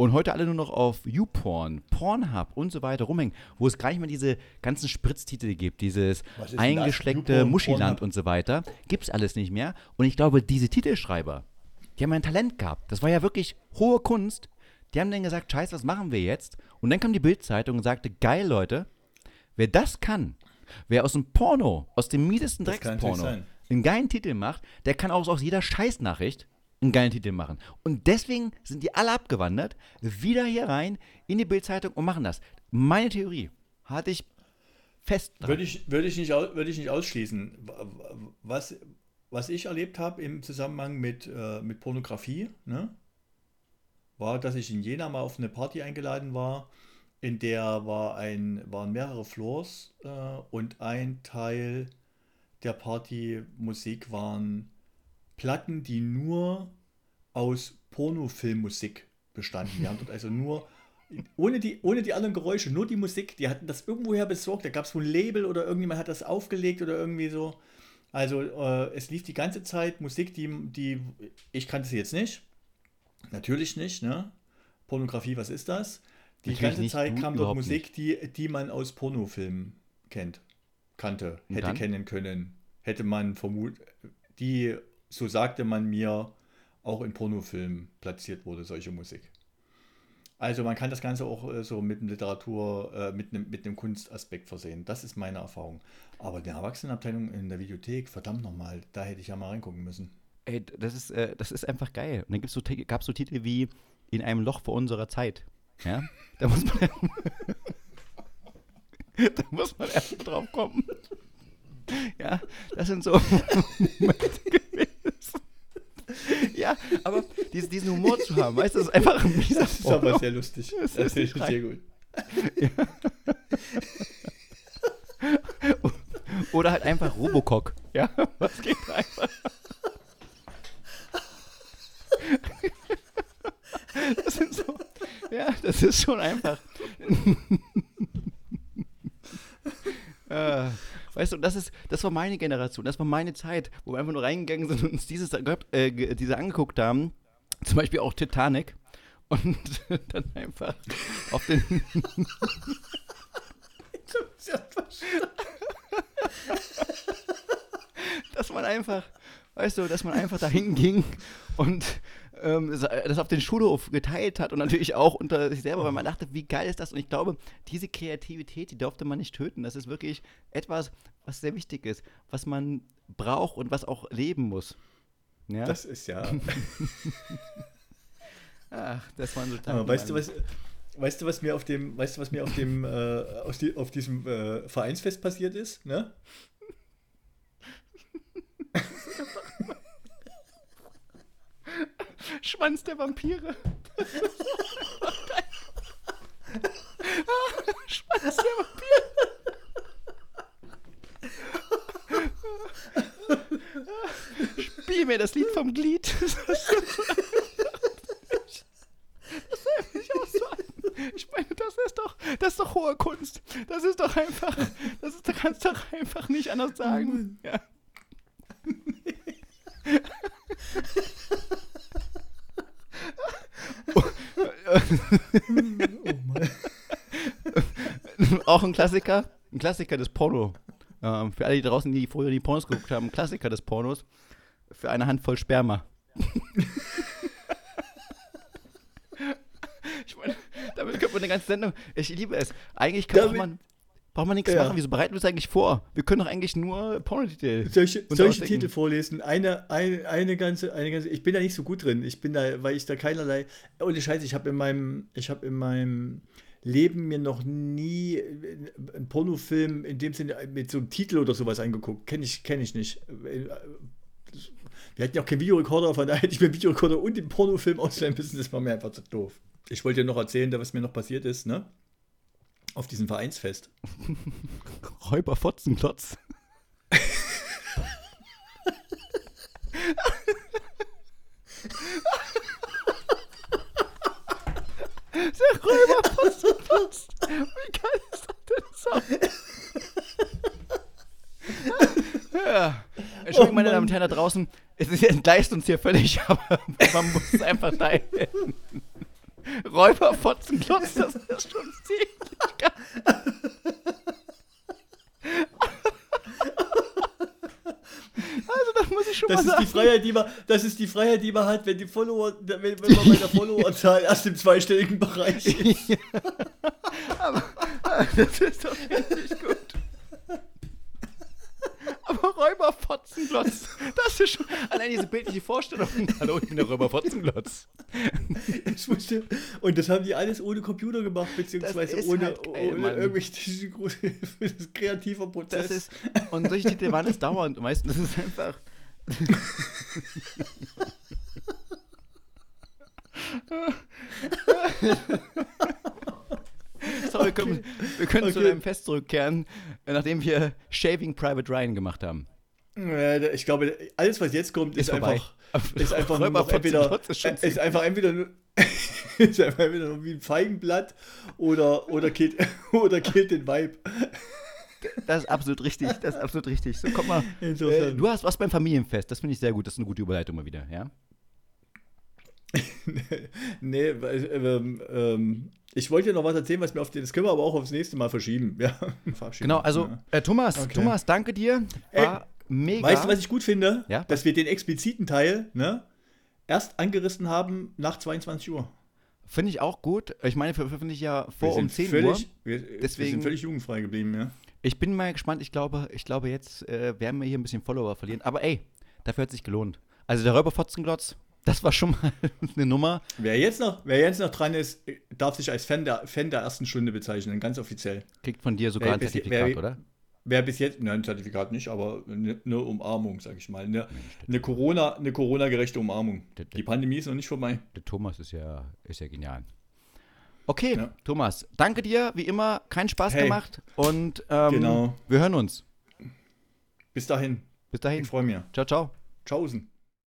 und heute alle nur noch auf YouPorn, Pornhub und so weiter rumhängen, wo es gar nicht mehr diese ganzen Spritztitel gibt, dieses eingeschleckte Muschiland und so weiter, gibt es alles nicht mehr. Und ich glaube, diese Titelschreiber, die haben ein Talent gehabt. Das war ja wirklich hohe Kunst. Die haben dann gesagt, scheiße, was machen wir jetzt? Und dann kam die Bildzeitung und sagte, geil, Leute, wer das kann, wer aus dem Porno, aus dem miesesten Drecksporno, einen geilen Titel macht, der kann auch aus jeder Scheißnachricht einen geilen Titel machen. Und deswegen sind die alle abgewandert, wieder hier rein in die Bildzeitung und machen das. Meine Theorie hatte ich fest. Würde ich, würde, ich nicht, würde ich nicht ausschließen. Was, was ich erlebt habe im Zusammenhang mit, äh, mit Pornografie, ne, war, dass ich in Jena mal auf eine Party eingeladen war, in der war ein, waren mehrere Floors äh, und ein Teil der Partymusik waren Platten, die nur aus Pornofilmmusik bestanden. Die haben dort also nur, ohne die, ohne die anderen Geräusche, nur die Musik, die hatten das irgendwoher besorgt. Da gab es wohl ein Label oder irgendjemand hat das aufgelegt oder irgendwie so. Also äh, es lief die ganze Zeit Musik, die, die, ich kannte sie jetzt nicht. Natürlich nicht, ne? Pornografie, was ist das? Die Natürlich ganze Zeit kam dort Musik, die, die man aus Pornofilmen kennt, kannte, hätte kennen können, hätte man vermutet, die so sagte man mir, auch in Pornofilmen platziert wurde, solche Musik. Also man kann das Ganze auch äh, so mit einem Literatur, äh, mit, einem, mit Kunstaspekt versehen. Das ist meine Erfahrung. Aber die Erwachsenenabteilung in der Videothek, verdammt nochmal, da hätte ich ja mal reingucken müssen. Ey, das ist, äh, das ist einfach geil. Und dann so, gab es so Titel wie In einem Loch vor unserer Zeit. Ja, da muss man, da muss man erst drauf kommen. Ja, das sind so Momente ja, aber diesen, diesen Humor zu haben, weißt du, das ist einfach ein mieser Das ist Porno. aber sehr lustig. Das, das ist sehr gut. Ja. Oder halt einfach Robocock. Ja, was geht einfach? Das sind so, ja, das ist schon einfach. äh, Weißt du, das ist, das war meine Generation, das war meine Zeit, wo wir einfach nur reingegangen sind und uns dieses, äh, diese angeguckt haben. Zum Beispiel auch Titanic. Und dann einfach auf den. dass man einfach, weißt du, dass man einfach dahin ging und ähm, das auf den Schulhof geteilt hat und natürlich auch unter sich selber, weil man dachte, wie geil ist das? Und ich glaube, diese Kreativität, die durfte man nicht töten. Das ist wirklich etwas, was sehr wichtig ist, was man braucht und was auch leben muss. Ja? Das ist ja. Ach, das waren so Aber weißt du, was, weißt du, was mir auf dem, weißt du, was mir auf dem, äh, auf, die, auf diesem äh, Vereinsfest passiert ist? Ne? Schwanz der Vampire. Schwanz der Vampire. Spiel mir das Lied vom Glied. Ich meine, das ist doch, das ist doch hohe Kunst. Das ist doch einfach, das ist, da kannst du doch einfach nicht anders sagen. Ja. oh. Auch ein Klassiker, ein Klassiker des Porno. Ähm, für alle, die draußen, die früher die Pornos geguckt haben, ein Klassiker des Pornos. Für eine Handvoll Sperma. ich meine, damit könnte man eine ganze Sendung. Ich liebe es. Eigentlich kann damit, man. Braucht man nichts ja. machen. Wieso bereiten wir uns eigentlich vor? Wir können doch eigentlich nur Pornotitel. Solche, solche Titel vorlesen. Eine, eine, eine, ganze, eine ganze. Ich bin da nicht so gut drin. Ich bin da, weil ich da keinerlei. Ohne Scheiße, ich habe in meinem, ich habe in meinem Leben mir noch nie einen Pornofilm in dem Sinne mit so einem Titel oder sowas angeguckt. Kenne ich, kenn ich nicht. Wir hatten ja auch keinen Videorekorder, von daher hätte ich mir einen Videorekorder und den Pornofilm ausleihen müssen. Das war mir einfach zu doof. Ich wollte dir noch erzählen, was mir noch passiert ist, ne? Auf diesem Vereinsfest. Räuber Fotzenklotz. Der Räuber Fotzenklotz. Wie geil ist das denn so? ja. Entschuldigung, oh, meine Damen und Herren da draußen. Es entgleist uns hier völlig, aber man muss es einfach teilen. Räuber Fotzenklotz, das ist schon ziemlich. Also das muss ich schon das mal ist sagen. Die Freiheit, die man, das ist die Freiheit, die man hat, wenn die Follower, wenn, wenn man bei der Followerzahl erst im zweistelligen Bereich ist. Ja. Aber, aber das ist doch richtig gut. Aber Räuber Fotzenglotz, das ist schon allein diese bildliche Vorstellung. Hallo, ich bin der Räuber Fotzenglotz. und das haben die alles ohne Computer gemacht, beziehungsweise ohne, halt geil, ohne irgendwelche kreativer Prozess. Das ist, und solche Titel waren es dauernd. Meistens ist es einfach. Sorry, wir können, wir können okay. zu einem Fest zurückkehren, nachdem wir Shaving Private Ryan gemacht haben. Ich glaube, alles, was jetzt kommt, ist, ist einfach, ist einfach nur noch entweder, ist einfach entweder nur, ist einfach entweder nur wie ein Feigenblatt oder, oder, killt, oder killt den Vibe. Das ist absolut richtig, das ist absolut richtig. So, komm mal. Äh, du hast was beim Familienfest, das finde ich sehr gut, das ist eine gute Überleitung mal wieder, ja? nee, ähm, ähm, ich wollte dir noch was erzählen, was mir auf das können wir aber auch aufs nächste Mal verschieben. Ja, genau, also äh, Thomas, okay. Thomas, danke dir. War Ey, mega. Weißt du, was ich gut finde? Ja? Dass wir den expliziten Teil ne, erst angerissen haben nach 22 Uhr. Finde ich auch gut. Ich meine, veröffentliche ich ja vor um 10 völlig, Uhr. Wir, Deswegen, wir sind völlig jugendfrei geblieben, ja. Ich bin mal gespannt. Ich glaube, ich glaube jetzt äh, werden wir hier ein bisschen Follower verlieren. Aber ey, dafür hat es sich gelohnt. Also der Räuberfotzenglotz, das war schon mal eine Nummer. Wer jetzt noch, wer jetzt noch dran ist, darf sich als Fan der, Fan der ersten Stunde bezeichnen, ganz offiziell. Kriegt von dir sogar wer ein Zertifikat, wer, oder? Wer bis jetzt, nein, ein Zertifikat nicht, aber eine, eine Umarmung, sag ich mal. Eine, eine Corona, eine Corona-gerechte Umarmung. Der, der, Die Pandemie ist noch nicht vorbei. Der Thomas ist ja, ist ja genial. Okay, ja. Thomas, danke dir, wie immer, kein Spaß hey. gemacht und ähm, genau. wir hören uns. Bis dahin. Bis dahin. Ich freue mich. Ciao, ciao. Tschaußen.